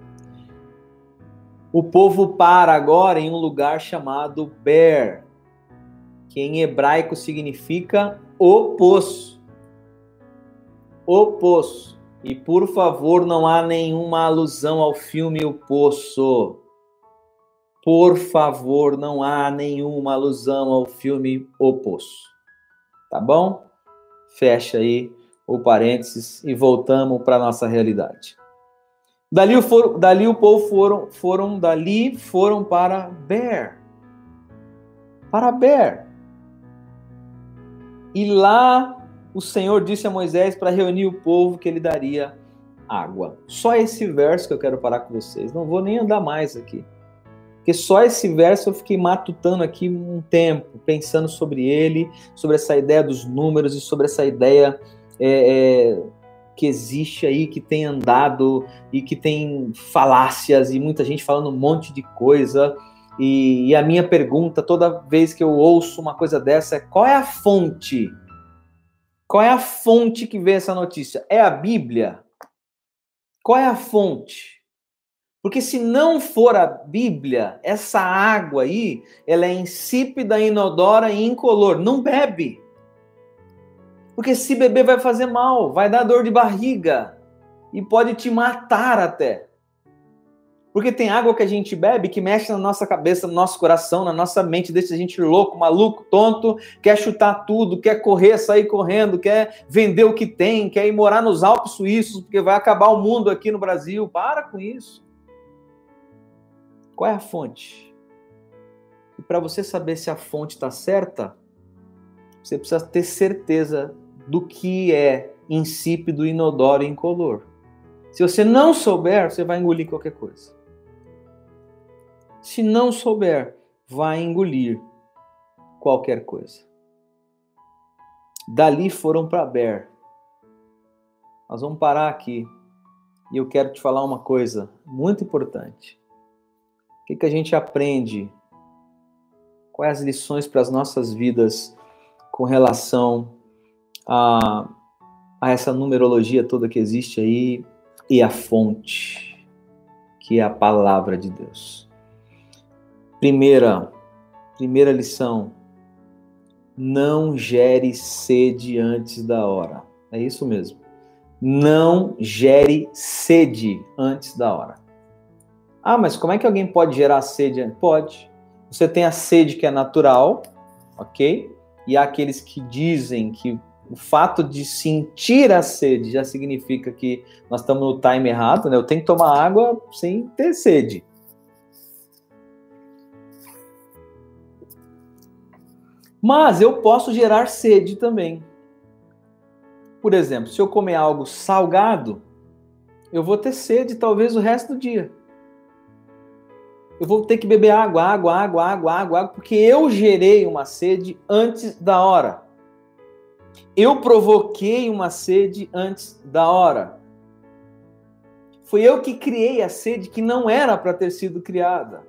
O povo para agora em um lugar chamado Ber, que em hebraico significa o poço. O poço. E por favor, não há nenhuma alusão ao filme O Poço. Por favor, não há nenhuma alusão ao filme O Poço. Tá bom? Fecha aí o parênteses e voltamos para nossa realidade. Dali, for, dali o povo foram, foram dali foram para Ber. Para Ber. E lá o Senhor disse a Moisés para reunir o povo que ele daria água. Só esse verso que eu quero parar com vocês. Não vou nem andar mais aqui. Porque só esse verso eu fiquei matutando aqui um tempo, pensando sobre ele, sobre essa ideia dos números e sobre essa ideia é, é, que existe aí, que tem andado e que tem falácias e muita gente falando um monte de coisa. E, e a minha pergunta, toda vez que eu ouço uma coisa dessa, é qual é a fonte? Qual é a fonte que vê essa notícia? É a Bíblia? Qual é a fonte? Porque se não for a Bíblia, essa água aí, ela é insípida, inodora e incolor. Não bebe. Porque se beber vai fazer mal, vai dar dor de barriga e pode te matar até. Porque tem água que a gente bebe que mexe na nossa cabeça, no nosso coração, na nossa mente, deixa a gente louco, maluco, tonto, quer chutar tudo, quer correr, sair correndo, quer vender o que tem, quer ir morar nos Alpes suíços, porque vai acabar o mundo aqui no Brasil. Para com isso. Qual é a fonte? E para você saber se a fonte está certa, você precisa ter certeza do que é insípido, inodoro e incolor. Se você não souber, você vai engolir qualquer coisa. Se não souber, vai engolir qualquer coisa. Dali foram para Ber. Nós vamos parar aqui e eu quero te falar uma coisa muito importante. O que, que a gente aprende? Quais as lições para as nossas vidas com relação a, a essa numerologia toda que existe aí e a fonte, que é a palavra de Deus? Primeira, primeira lição: não gere sede antes da hora. É isso mesmo. Não gere sede antes da hora. Ah, mas como é que alguém pode gerar sede? Pode. Você tem a sede que é natural, ok? E há aqueles que dizem que o fato de sentir a sede já significa que nós estamos no time errado, né? Eu tenho que tomar água sem ter sede. Mas eu posso gerar sede também. Por exemplo, se eu comer algo salgado, eu vou ter sede talvez o resto do dia. Eu vou ter que beber água, água, água, água, água, água, porque eu gerei uma sede antes da hora. Eu provoquei uma sede antes da hora. Foi eu que criei a sede que não era para ter sido criada.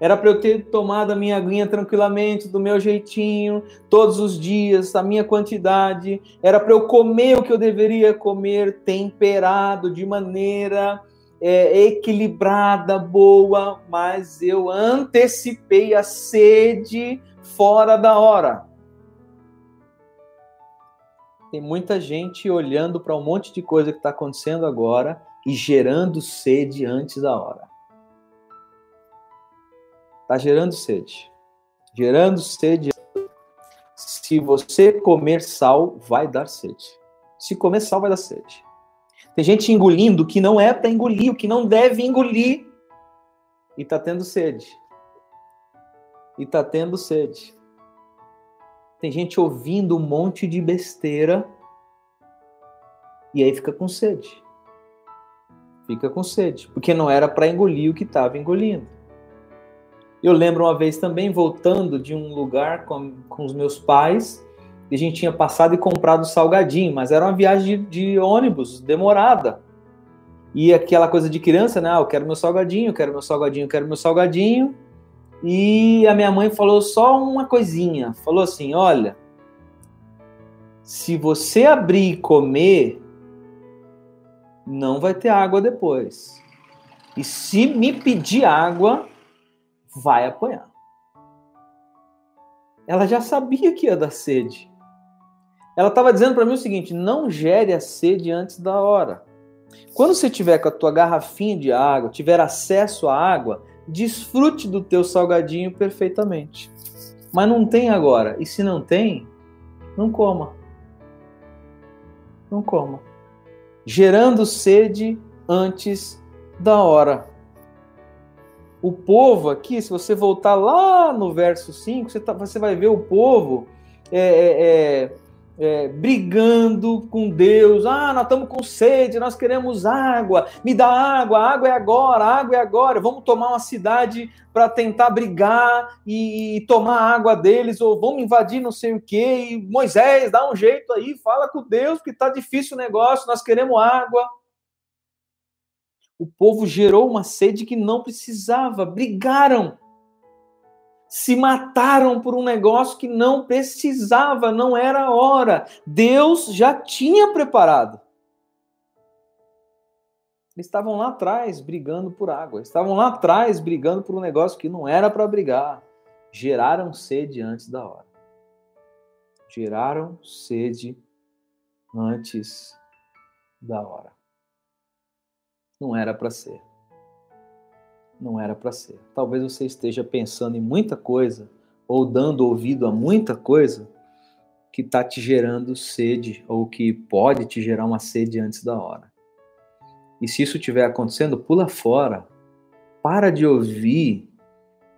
Era para eu ter tomado a minha aguinha tranquilamente, do meu jeitinho, todos os dias, a minha quantidade. Era para eu comer o que eu deveria comer, temperado, de maneira é, equilibrada, boa, mas eu antecipei a sede fora da hora. Tem muita gente olhando para um monte de coisa que está acontecendo agora e gerando sede antes da hora. Está gerando sede. Gerando sede. Se você comer sal, vai dar sede. Se comer sal, vai dar sede. Tem gente engolindo o que não é para engolir, o que não deve engolir. E está tendo sede. E está tendo sede. Tem gente ouvindo um monte de besteira e aí fica com sede. Fica com sede, porque não era para engolir o que estava engolindo. Eu lembro uma vez também voltando de um lugar com, com os meus pais, e a gente tinha passado e comprado salgadinho, mas era uma viagem de, de ônibus, demorada. E aquela coisa de criança, né? Ah, eu quero meu salgadinho, eu quero meu salgadinho, eu quero meu salgadinho. E a minha mãe falou só uma coisinha. Falou assim: olha, se você abrir e comer, não vai ter água depois. E se me pedir água, vai apanhar. Ela já sabia que ia dar sede. Ela estava dizendo para mim o seguinte: não gere a sede antes da hora. Quando você tiver com a tua garrafinha de água, tiver acesso à água, desfrute do teu salgadinho perfeitamente. Mas não tem agora. E se não tem, não coma. Não coma. Gerando sede antes da hora o povo aqui, se você voltar lá no verso 5, você, tá, você vai ver o povo é, é, é, brigando com Deus. Ah, nós estamos com sede, nós queremos água, me dá água, água é agora, água é agora. Vamos tomar uma cidade para tentar brigar e, e, tomar água deles, ou vamos invadir não sei o quê. E Moisés, dá um jeito aí, fala com Deus, que está difícil o negócio, nós queremos água o povo gerou uma sede que não precisava, brigaram, se mataram por um negócio que não precisava, não era hora. Deus já tinha preparado. Eles estavam lá atrás brigando por água, estavam lá atrás brigando por um negócio que não era para brigar. Geraram sede antes da hora. Geraram sede antes da hora não era para ser. Não era para ser. Talvez você esteja pensando em muita coisa ou dando ouvido a muita coisa que está te gerando sede ou que pode te gerar uma sede antes da hora. E se isso estiver acontecendo, pula fora. Para de ouvir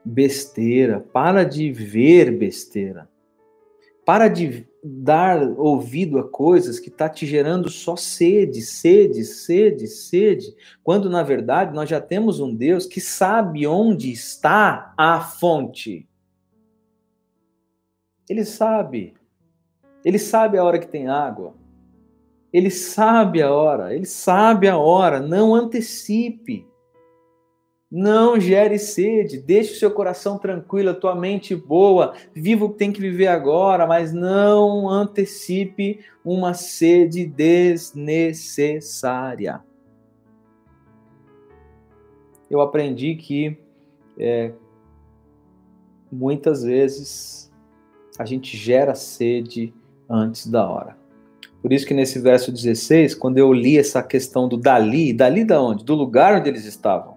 besteira, para de ver besteira. Para de dar ouvido a coisas que está te gerando só sede, sede, sede, sede, quando na verdade nós já temos um Deus que sabe onde está a fonte. Ele sabe. Ele sabe a hora que tem água. Ele sabe a hora, ele sabe a hora, não antecipe. Não gere sede, deixe o seu coração tranquilo, a tua mente boa, viva o que tem que viver agora, mas não antecipe uma sede desnecessária. Eu aprendi que é, muitas vezes a gente gera sede antes da hora. Por isso que nesse verso 16, quando eu li essa questão do dali, dali da onde? Do lugar onde eles estavam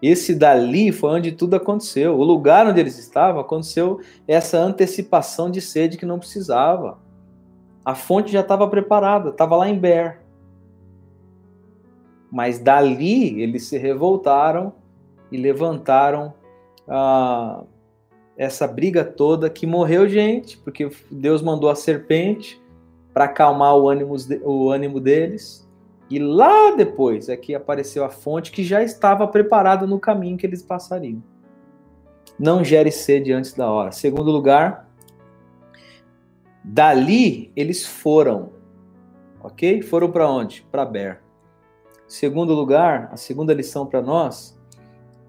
esse dali foi onde tudo aconteceu. O lugar onde eles estavam aconteceu essa antecipação de sede que não precisava. A fonte já estava preparada, estava lá em Ber. Mas dali eles se revoltaram e levantaram ah, essa briga toda que morreu gente, porque Deus mandou a serpente para acalmar o ânimo, o ânimo deles. E lá depois é que apareceu a fonte que já estava preparada no caminho que eles passariam. Não gere sede antes da hora. Segundo lugar, dali eles foram. Ok? Foram para onde? Para Ber. Segundo lugar, a segunda lição para nós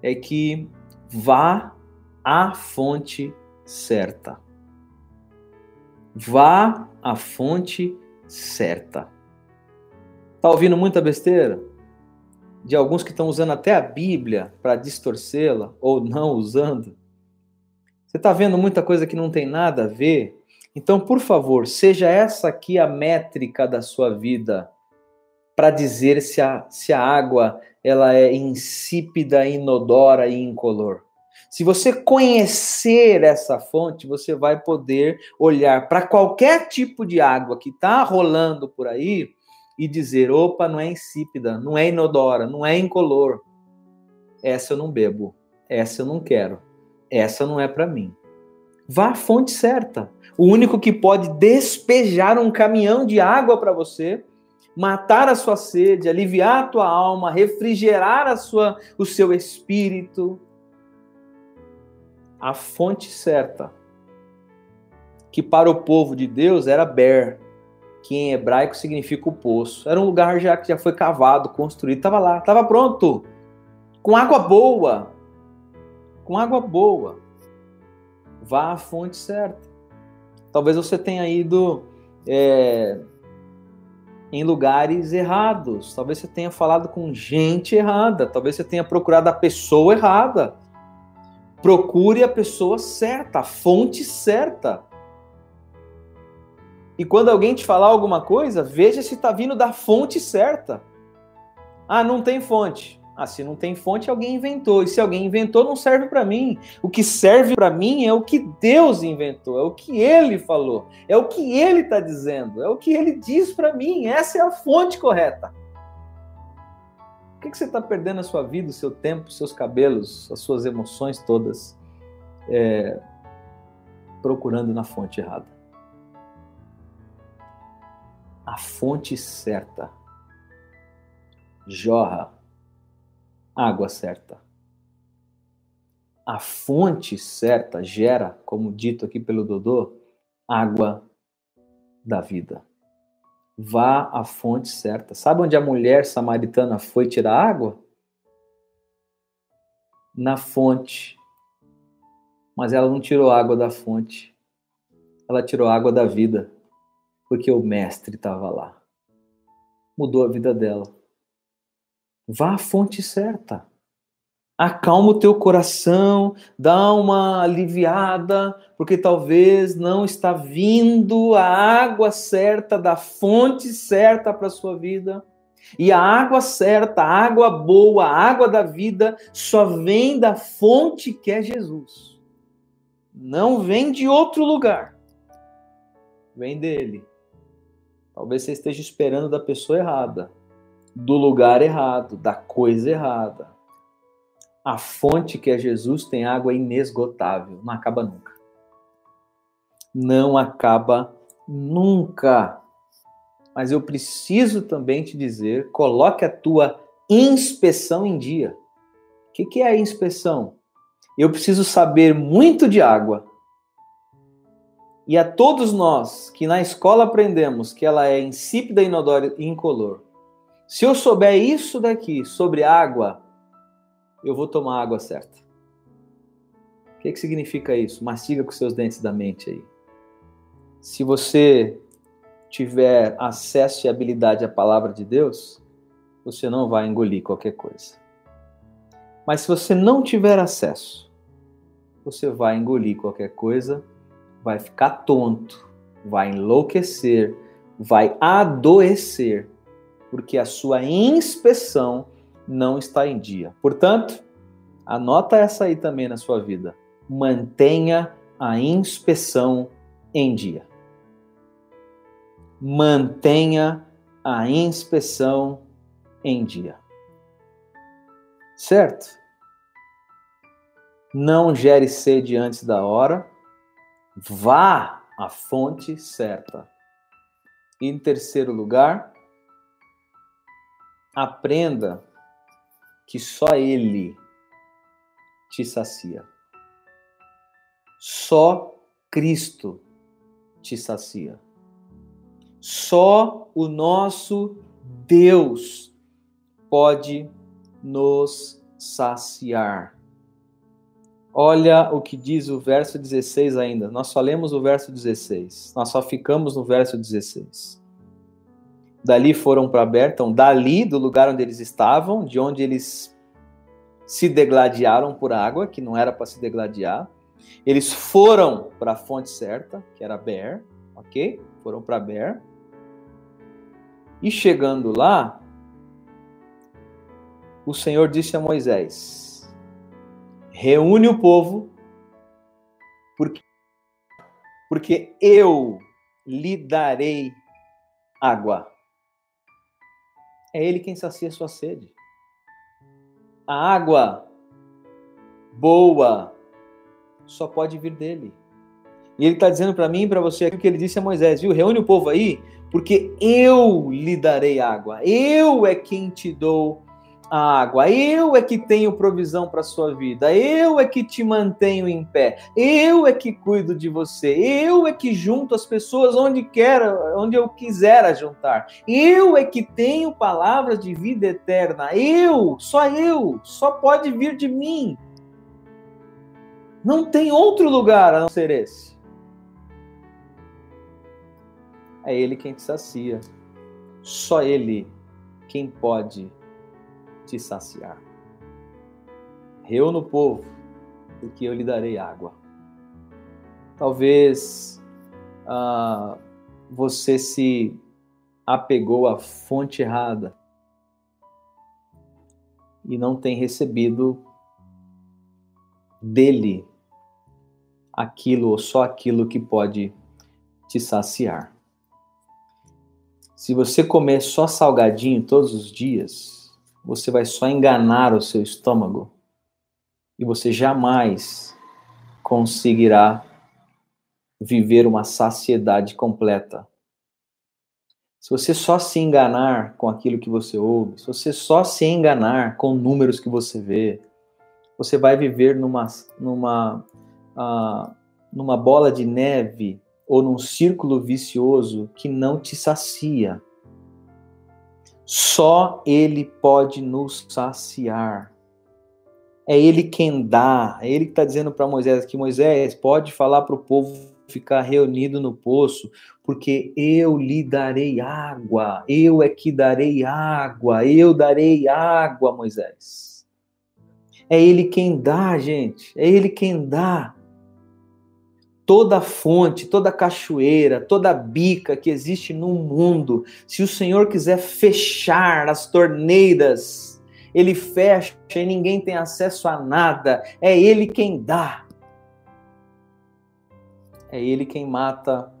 é que vá à fonte certa. Vá à fonte certa. Está ouvindo muita besteira? De alguns que estão usando até a Bíblia para distorcê-la ou não usando? Você está vendo muita coisa que não tem nada a ver? Então, por favor, seja essa aqui a métrica da sua vida para dizer se a, se a água ela é insípida, inodora e incolor. Se você conhecer essa fonte, você vai poder olhar para qualquer tipo de água que está rolando por aí e dizer: opa, não é insípida, não é inodora, não é incolor. Essa eu não bebo, essa eu não quero, essa não é para mim. Vá à fonte certa. O único que pode despejar um caminhão de água para você, matar a sua sede, aliviar a tua alma, refrigerar a sua, o seu espírito. A fonte certa, que para o povo de Deus era Ber, que em hebraico significa o poço. Era um lugar já que já foi cavado, construído, estava lá, estava pronto, com água boa, com água boa. Vá à fonte certa. Talvez você tenha ido é, em lugares errados. Talvez você tenha falado com gente errada. Talvez você tenha procurado a pessoa errada. Procure a pessoa certa, a fonte certa. E quando alguém te falar alguma coisa, veja se está vindo da fonte certa. Ah, não tem fonte. Ah, se não tem fonte, alguém inventou. E se alguém inventou, não serve para mim. O que serve para mim é o que Deus inventou, é o que Ele falou, é o que Ele está dizendo, é o que Ele diz para mim. Essa é a fonte correta. Por que, que você está perdendo a sua vida, o seu tempo, seus cabelos, as suas emoções todas, é, procurando na fonte errada? A fonte certa. Jorra água certa. A fonte certa gera, como dito aqui pelo Dodô, água da vida. Vá à fonte certa. Sabe onde a mulher samaritana foi tirar água? Na fonte. Mas ela não tirou água da fonte. Ela tirou água da vida porque o mestre estava lá. Mudou a vida dela. Vá à fonte certa. Acalma o teu coração, dá uma aliviada, porque talvez não está vindo a água certa da fonte certa para a sua vida. E a água certa, a água boa, a água da vida só vem da fonte que é Jesus. Não vem de outro lugar. Vem dele. Talvez você esteja esperando da pessoa errada, do lugar errado, da coisa errada. A fonte que é Jesus tem água inesgotável, não acaba nunca. Não acaba nunca. Mas eu preciso também te dizer: coloque a tua inspeção em dia. O que, que é a inspeção? Eu preciso saber muito de água. E a todos nós que na escola aprendemos que ela é insípida, inodora e incolor. Se eu souber isso daqui sobre água, eu vou tomar a água certa. O que, que significa isso? Mastiga com seus dentes da mente aí. Se você tiver acesso e habilidade à palavra de Deus, você não vai engolir qualquer coisa. Mas se você não tiver acesso, você vai engolir qualquer coisa, vai ficar tonto, vai enlouquecer, vai adoecer, porque a sua inspeção não está em dia. Portanto, anota essa aí também na sua vida. Mantenha a inspeção em dia mantenha a inspeção em dia. Certo? Não gere sede antes da hora. Vá à fonte certa. Em terceiro lugar, aprenda que só Ele te sacia. Só Cristo te sacia. Só o nosso Deus pode nos saciar. Olha o que diz o verso 16 ainda. Nós só lemos o verso 16. Nós só ficamos no verso 16. Dali foram para Bertão, dali do lugar onde eles estavam, de onde eles se degladiaram por água, que não era para se degladiar. Eles foram para a fonte certa, que era Ber, ok? Foram para Ber. E chegando lá, o Senhor disse a Moisés: reúne o povo, porque, porque eu lhe darei água. É Ele quem sacia sua sede. A água boa só pode vir dele. E ele está dizendo para mim e para você aqui o que ele disse a Moisés, viu? Reúne o povo aí, porque eu lhe darei água. Eu é quem te dou a água. Eu é que tenho provisão para sua vida. Eu é que te mantenho em pé. Eu é que cuido de você. Eu é que junto as pessoas onde quer, onde eu quiser juntar. Eu é que tenho palavras de vida eterna. Eu, só eu, só pode vir de mim. Não tem outro lugar a não ser esse. É Ele quem te sacia. Só Ele quem pode te saciar. Reúna o povo, porque eu lhe darei água. Talvez ah, você se apegou à fonte errada e não tem recebido dele aquilo ou só aquilo que pode te saciar. Se você comer só salgadinho todos os dias, você vai só enganar o seu estômago e você jamais conseguirá viver uma saciedade completa. Se você só se enganar com aquilo que você ouve, se você só se enganar com números que você vê, você vai viver numa, numa, uh, numa bola de neve ou num círculo vicioso que não te sacia. Só Ele pode nos saciar. É Ele quem dá. É Ele que está dizendo para Moisés que Moisés pode falar para o povo ficar reunido no poço, porque eu lhe darei água. Eu é que darei água. Eu darei água, Moisés. É Ele quem dá, gente. É Ele quem dá. Toda fonte, toda cachoeira, toda bica que existe no mundo, se o Senhor quiser fechar as torneiras, ele fecha e ninguém tem acesso a nada. É ele quem dá. É ele quem mata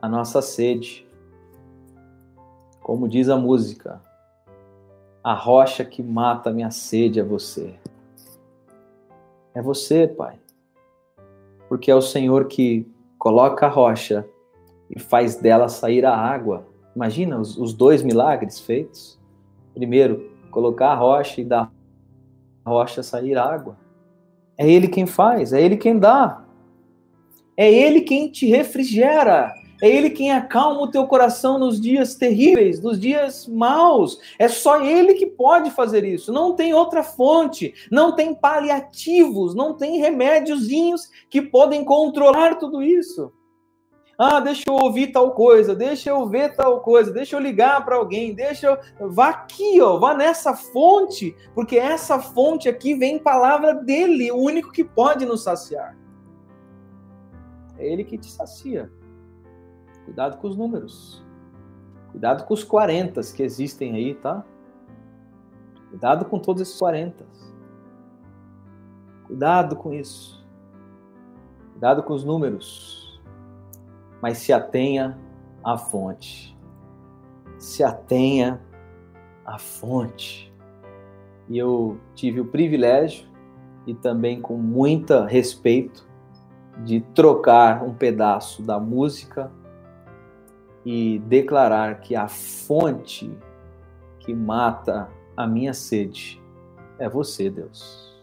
a nossa sede. Como diz a música, a rocha que mata a minha sede é você. É você, Pai. Porque é o Senhor que coloca a rocha e faz dela sair a água. Imagina os, os dois milagres feitos. Primeiro, colocar a rocha e dar a rocha sair água. É Ele quem faz, é Ele quem dá. É Ele quem te refrigera. É Ele quem acalma o teu coração nos dias terríveis, nos dias maus. É só Ele que pode fazer isso. Não tem outra fonte, não tem paliativos, não tem remédiozinhos que podem controlar tudo isso. Ah, deixa eu ouvir tal coisa, deixa eu ver tal coisa, deixa eu ligar para alguém, deixa eu. Vá aqui, ó, vá nessa fonte, porque essa fonte aqui vem palavra dele, o único que pode nos saciar. É ele que te sacia. Cuidado com os números. Cuidado com os 40 que existem aí, tá? Cuidado com todos esses 40. Cuidado com isso. Cuidado com os números. Mas se atenha à fonte. Se atenha à fonte. E eu tive o privilégio e também com muita respeito de trocar um pedaço da música e declarar que a fonte que mata a minha sede é você, Deus.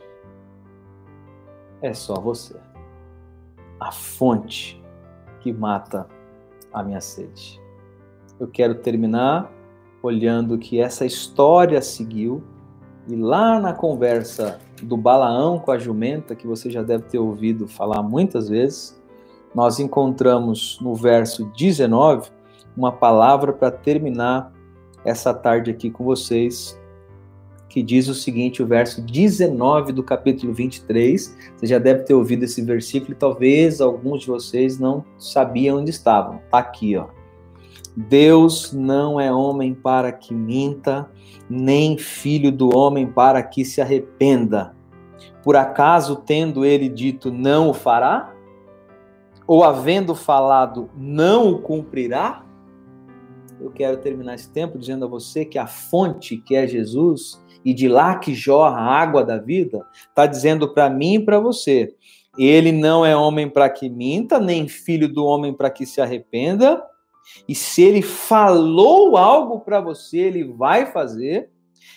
É só você. A fonte que mata a minha sede. Eu quero terminar olhando que essa história seguiu e lá na conversa do Balaão com a jumenta, que você já deve ter ouvido falar muitas vezes, nós encontramos no verso 19 uma palavra para terminar essa tarde aqui com vocês, que diz o seguinte, o verso 19 do capítulo 23. Você já deve ter ouvido esse versículo e talvez alguns de vocês não sabiam onde estavam. Está aqui, ó. Deus não é homem para que minta, nem filho do homem para que se arrependa. Por acaso, tendo ele dito, não o fará? Ou havendo falado, não o cumprirá? Eu quero terminar esse tempo dizendo a você que a fonte, que é Jesus, e de lá que jorra a água da vida, está dizendo para mim e para você: ele não é homem para que minta, nem filho do homem para que se arrependa. E se ele falou algo para você, ele vai fazer.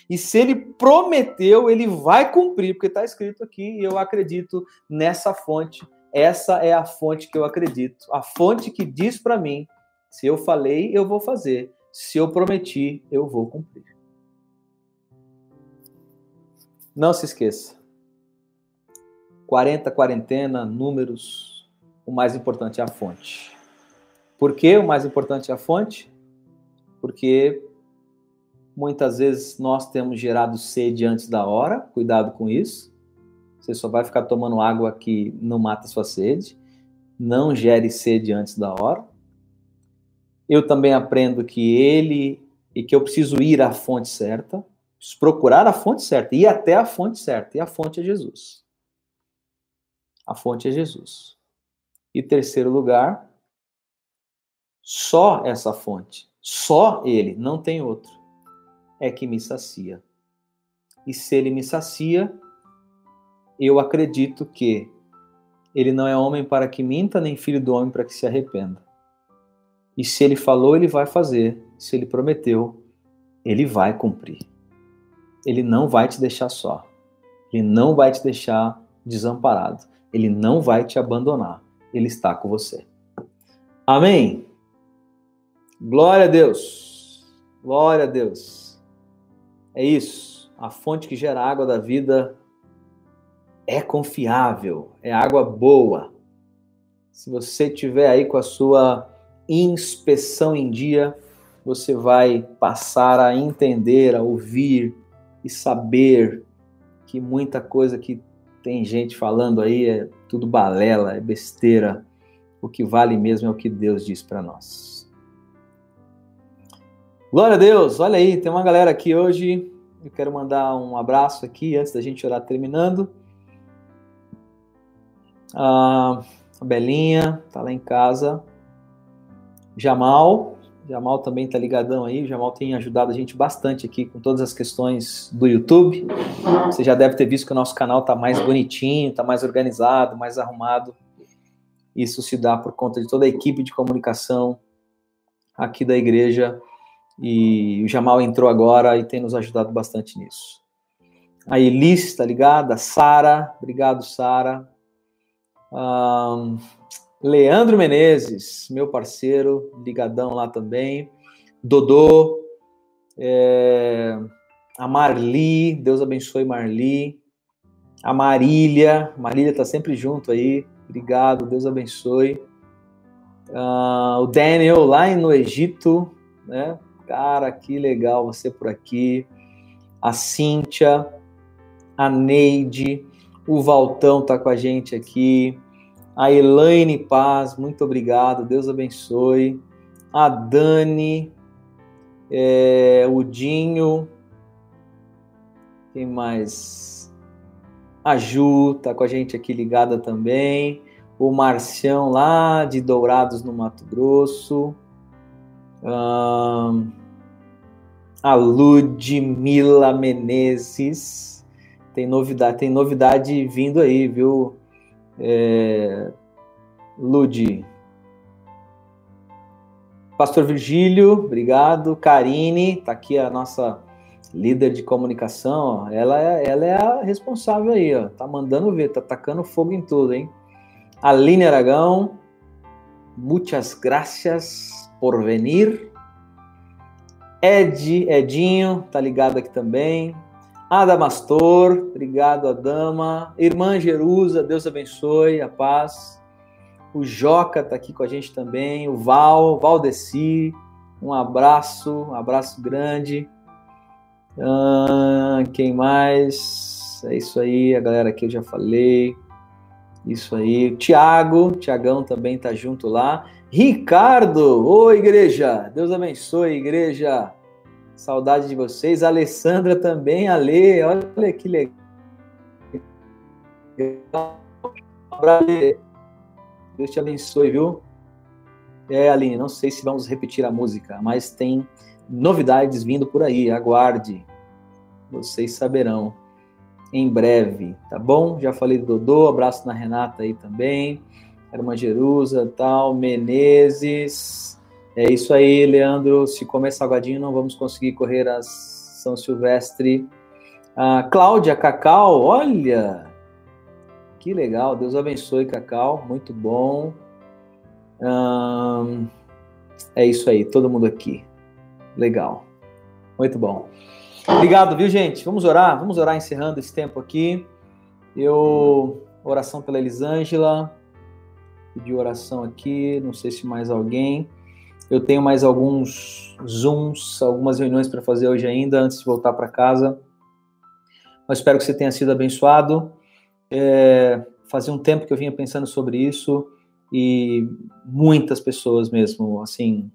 E se ele prometeu, ele vai cumprir, porque está escrito aqui, e eu acredito nessa fonte. Essa é a fonte que eu acredito. A fonte que diz para mim se eu falei, eu vou fazer. Se eu prometi, eu vou cumprir. Não se esqueça. 40, quarentena, números. O mais importante é a fonte. Por que o mais importante é a fonte? Porque muitas vezes nós temos gerado sede antes da hora. Cuidado com isso. Você só vai ficar tomando água que não mata sua sede. Não gere sede antes da hora eu também aprendo que ele e que eu preciso ir à fonte certa, procurar a fonte certa, ir até a fonte certa, e a fonte é Jesus. A fonte é Jesus. E terceiro lugar, só essa fonte, só ele, não tem outro, é que me sacia. E se ele me sacia, eu acredito que ele não é homem para que minta, nem filho do homem para que se arrependa. E se ele falou, ele vai fazer. Se ele prometeu, ele vai cumprir. Ele não vai te deixar só. Ele não vai te deixar desamparado. Ele não vai te abandonar. Ele está com você. Amém? Glória a Deus. Glória a Deus. É isso. A fonte que gera água da vida é confiável, é água boa. Se você tiver aí com a sua inspeção em dia, você vai passar a entender, a ouvir e saber que muita coisa que tem gente falando aí é tudo balela, é besteira. o que vale mesmo é o que Deus diz para nós. Glória a Deus! Olha aí, tem uma galera aqui hoje. Eu quero mandar um abraço aqui antes da gente orar terminando. Ah, a Belinha tá lá em casa. Jamal, Jamal também tá ligadão aí. O Jamal tem ajudado a gente bastante aqui com todas as questões do YouTube. Você já deve ter visto que o nosso canal tá mais bonitinho, tá mais organizado, mais arrumado. Isso se dá por conta de toda a equipe de comunicação aqui da igreja. E o Jamal entrou agora e tem nos ajudado bastante nisso. A Elis está ligada, Sara, obrigado, Sara. Um, Leandro Menezes, meu parceiro, ligadão lá também. Dodô, é, a Marli, Deus abençoe Marli. A Marília, Marília está sempre junto aí, obrigado, Deus abençoe. Uh, o Daniel lá no Egito, né? Cara, que legal você por aqui. A Cíntia, a Neide, o Valtão tá com a gente aqui. A Elaine Paz, muito obrigado, Deus abençoe. A Dani, é, o Dinho, quem mais? A Ju tá com a gente aqui ligada também. O Marcião lá de Dourados, no Mato Grosso. Um, a Ludmila Menezes. Tem novidade, tem novidade vindo aí, viu? É, Ludi. Pastor Virgílio, obrigado. Karine, tá aqui a nossa líder de comunicação. Ó. Ela, é, ela é a responsável aí, ó. Tá mandando ver, tá tacando fogo em tudo, hein? Aline Aragão, muitas graças por venir. Ed, Edinho, tá ligado aqui também. Adamastor, obrigado, Adama. Irmã Jerusa, Deus abençoe, a paz. O Joca está aqui com a gente também. O Val, Valdeci, um abraço, um abraço grande. Ah, quem mais? É isso aí, a galera aqui eu já falei. Isso aí. Tiago, Tiagão também tá junto lá. Ricardo, oi igreja, Deus abençoe, igreja. Saudade de vocês. Alessandra também, Ale, olha que legal. Deus te abençoe, viu? É, Aline, não sei se vamos repetir a música, mas tem novidades vindo por aí, aguarde. Vocês saberão em breve, tá bom? Já falei do Dodô, abraço na Renata aí também. Irmã Jerusa, tal, Menezes, é isso aí, Leandro. Se comer salgadinho, não vamos conseguir correr a São Silvestre. A Cláudia Cacau, olha! Que legal, Deus abençoe, Cacau, muito bom. Hum, é isso aí, todo mundo aqui. Legal, muito bom. Obrigado, viu, gente? Vamos orar, vamos orar encerrando esse tempo aqui. Eu, oração pela Elisângela, pedi oração aqui, não sei se mais alguém. Eu tenho mais alguns Zooms, algumas reuniões para fazer hoje ainda, antes de voltar para casa. Mas espero que você tenha sido abençoado. É, fazia um tempo que eu vinha pensando sobre isso e muitas pessoas mesmo, assim,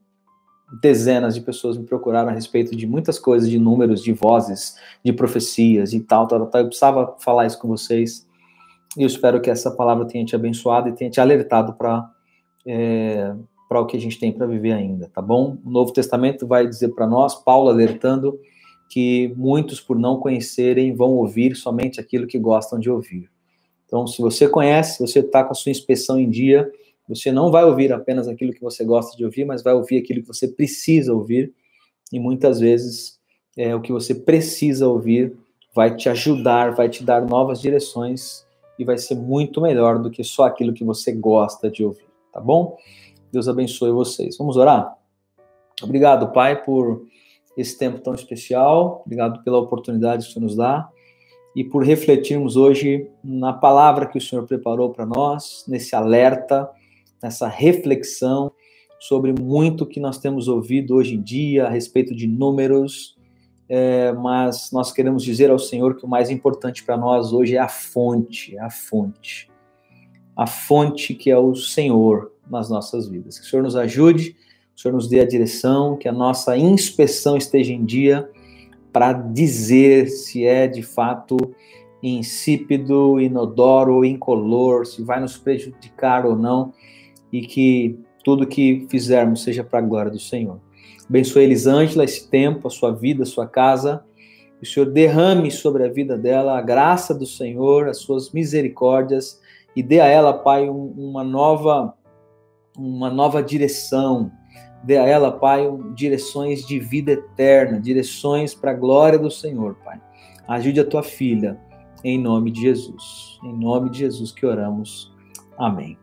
dezenas de pessoas me procuraram a respeito de muitas coisas, de números, de vozes, de profecias e tal, tal, tal. Eu precisava falar isso com vocês. E eu espero que essa palavra tenha te abençoado e tenha te alertado para é, para o que a gente tem para viver ainda, tá bom? O Novo Testamento vai dizer para nós, Paulo alertando que muitos, por não conhecerem, vão ouvir somente aquilo que gostam de ouvir. Então, se você conhece, você está com a sua inspeção em dia, você não vai ouvir apenas aquilo que você gosta de ouvir, mas vai ouvir aquilo que você precisa ouvir. E muitas vezes é, o que você precisa ouvir vai te ajudar, vai te dar novas direções e vai ser muito melhor do que só aquilo que você gosta de ouvir, tá bom? Deus abençoe vocês. Vamos orar? Obrigado, Pai, por esse tempo tão especial. Obrigado pela oportunidade que o Senhor nos dá e por refletirmos hoje na palavra que o Senhor preparou para nós, nesse alerta, nessa reflexão sobre muito que nós temos ouvido hoje em dia a respeito de números, é, mas nós queremos dizer ao Senhor que o mais importante para nós hoje é a fonte, a fonte. a fonte que é o Senhor nas nossas vidas. Que o Senhor nos ajude, que o Senhor nos dê a direção, que a nossa inspeção esteja em dia para dizer se é de fato insípido, inodoro incolor, se vai nos prejudicar ou não, e que tudo que fizermos seja para a glória do Senhor. Abençoe Elisângela esse tempo, a sua vida, a sua casa. Que o Senhor derrame sobre a vida dela a graça do Senhor, as suas misericórdias e dê a ela, Pai, um, uma nova uma nova direção. Dê a ela, Pai, direções de vida eterna, direções para a glória do Senhor, Pai. Ajude a tua filha, em nome de Jesus. Em nome de Jesus que oramos. Amém.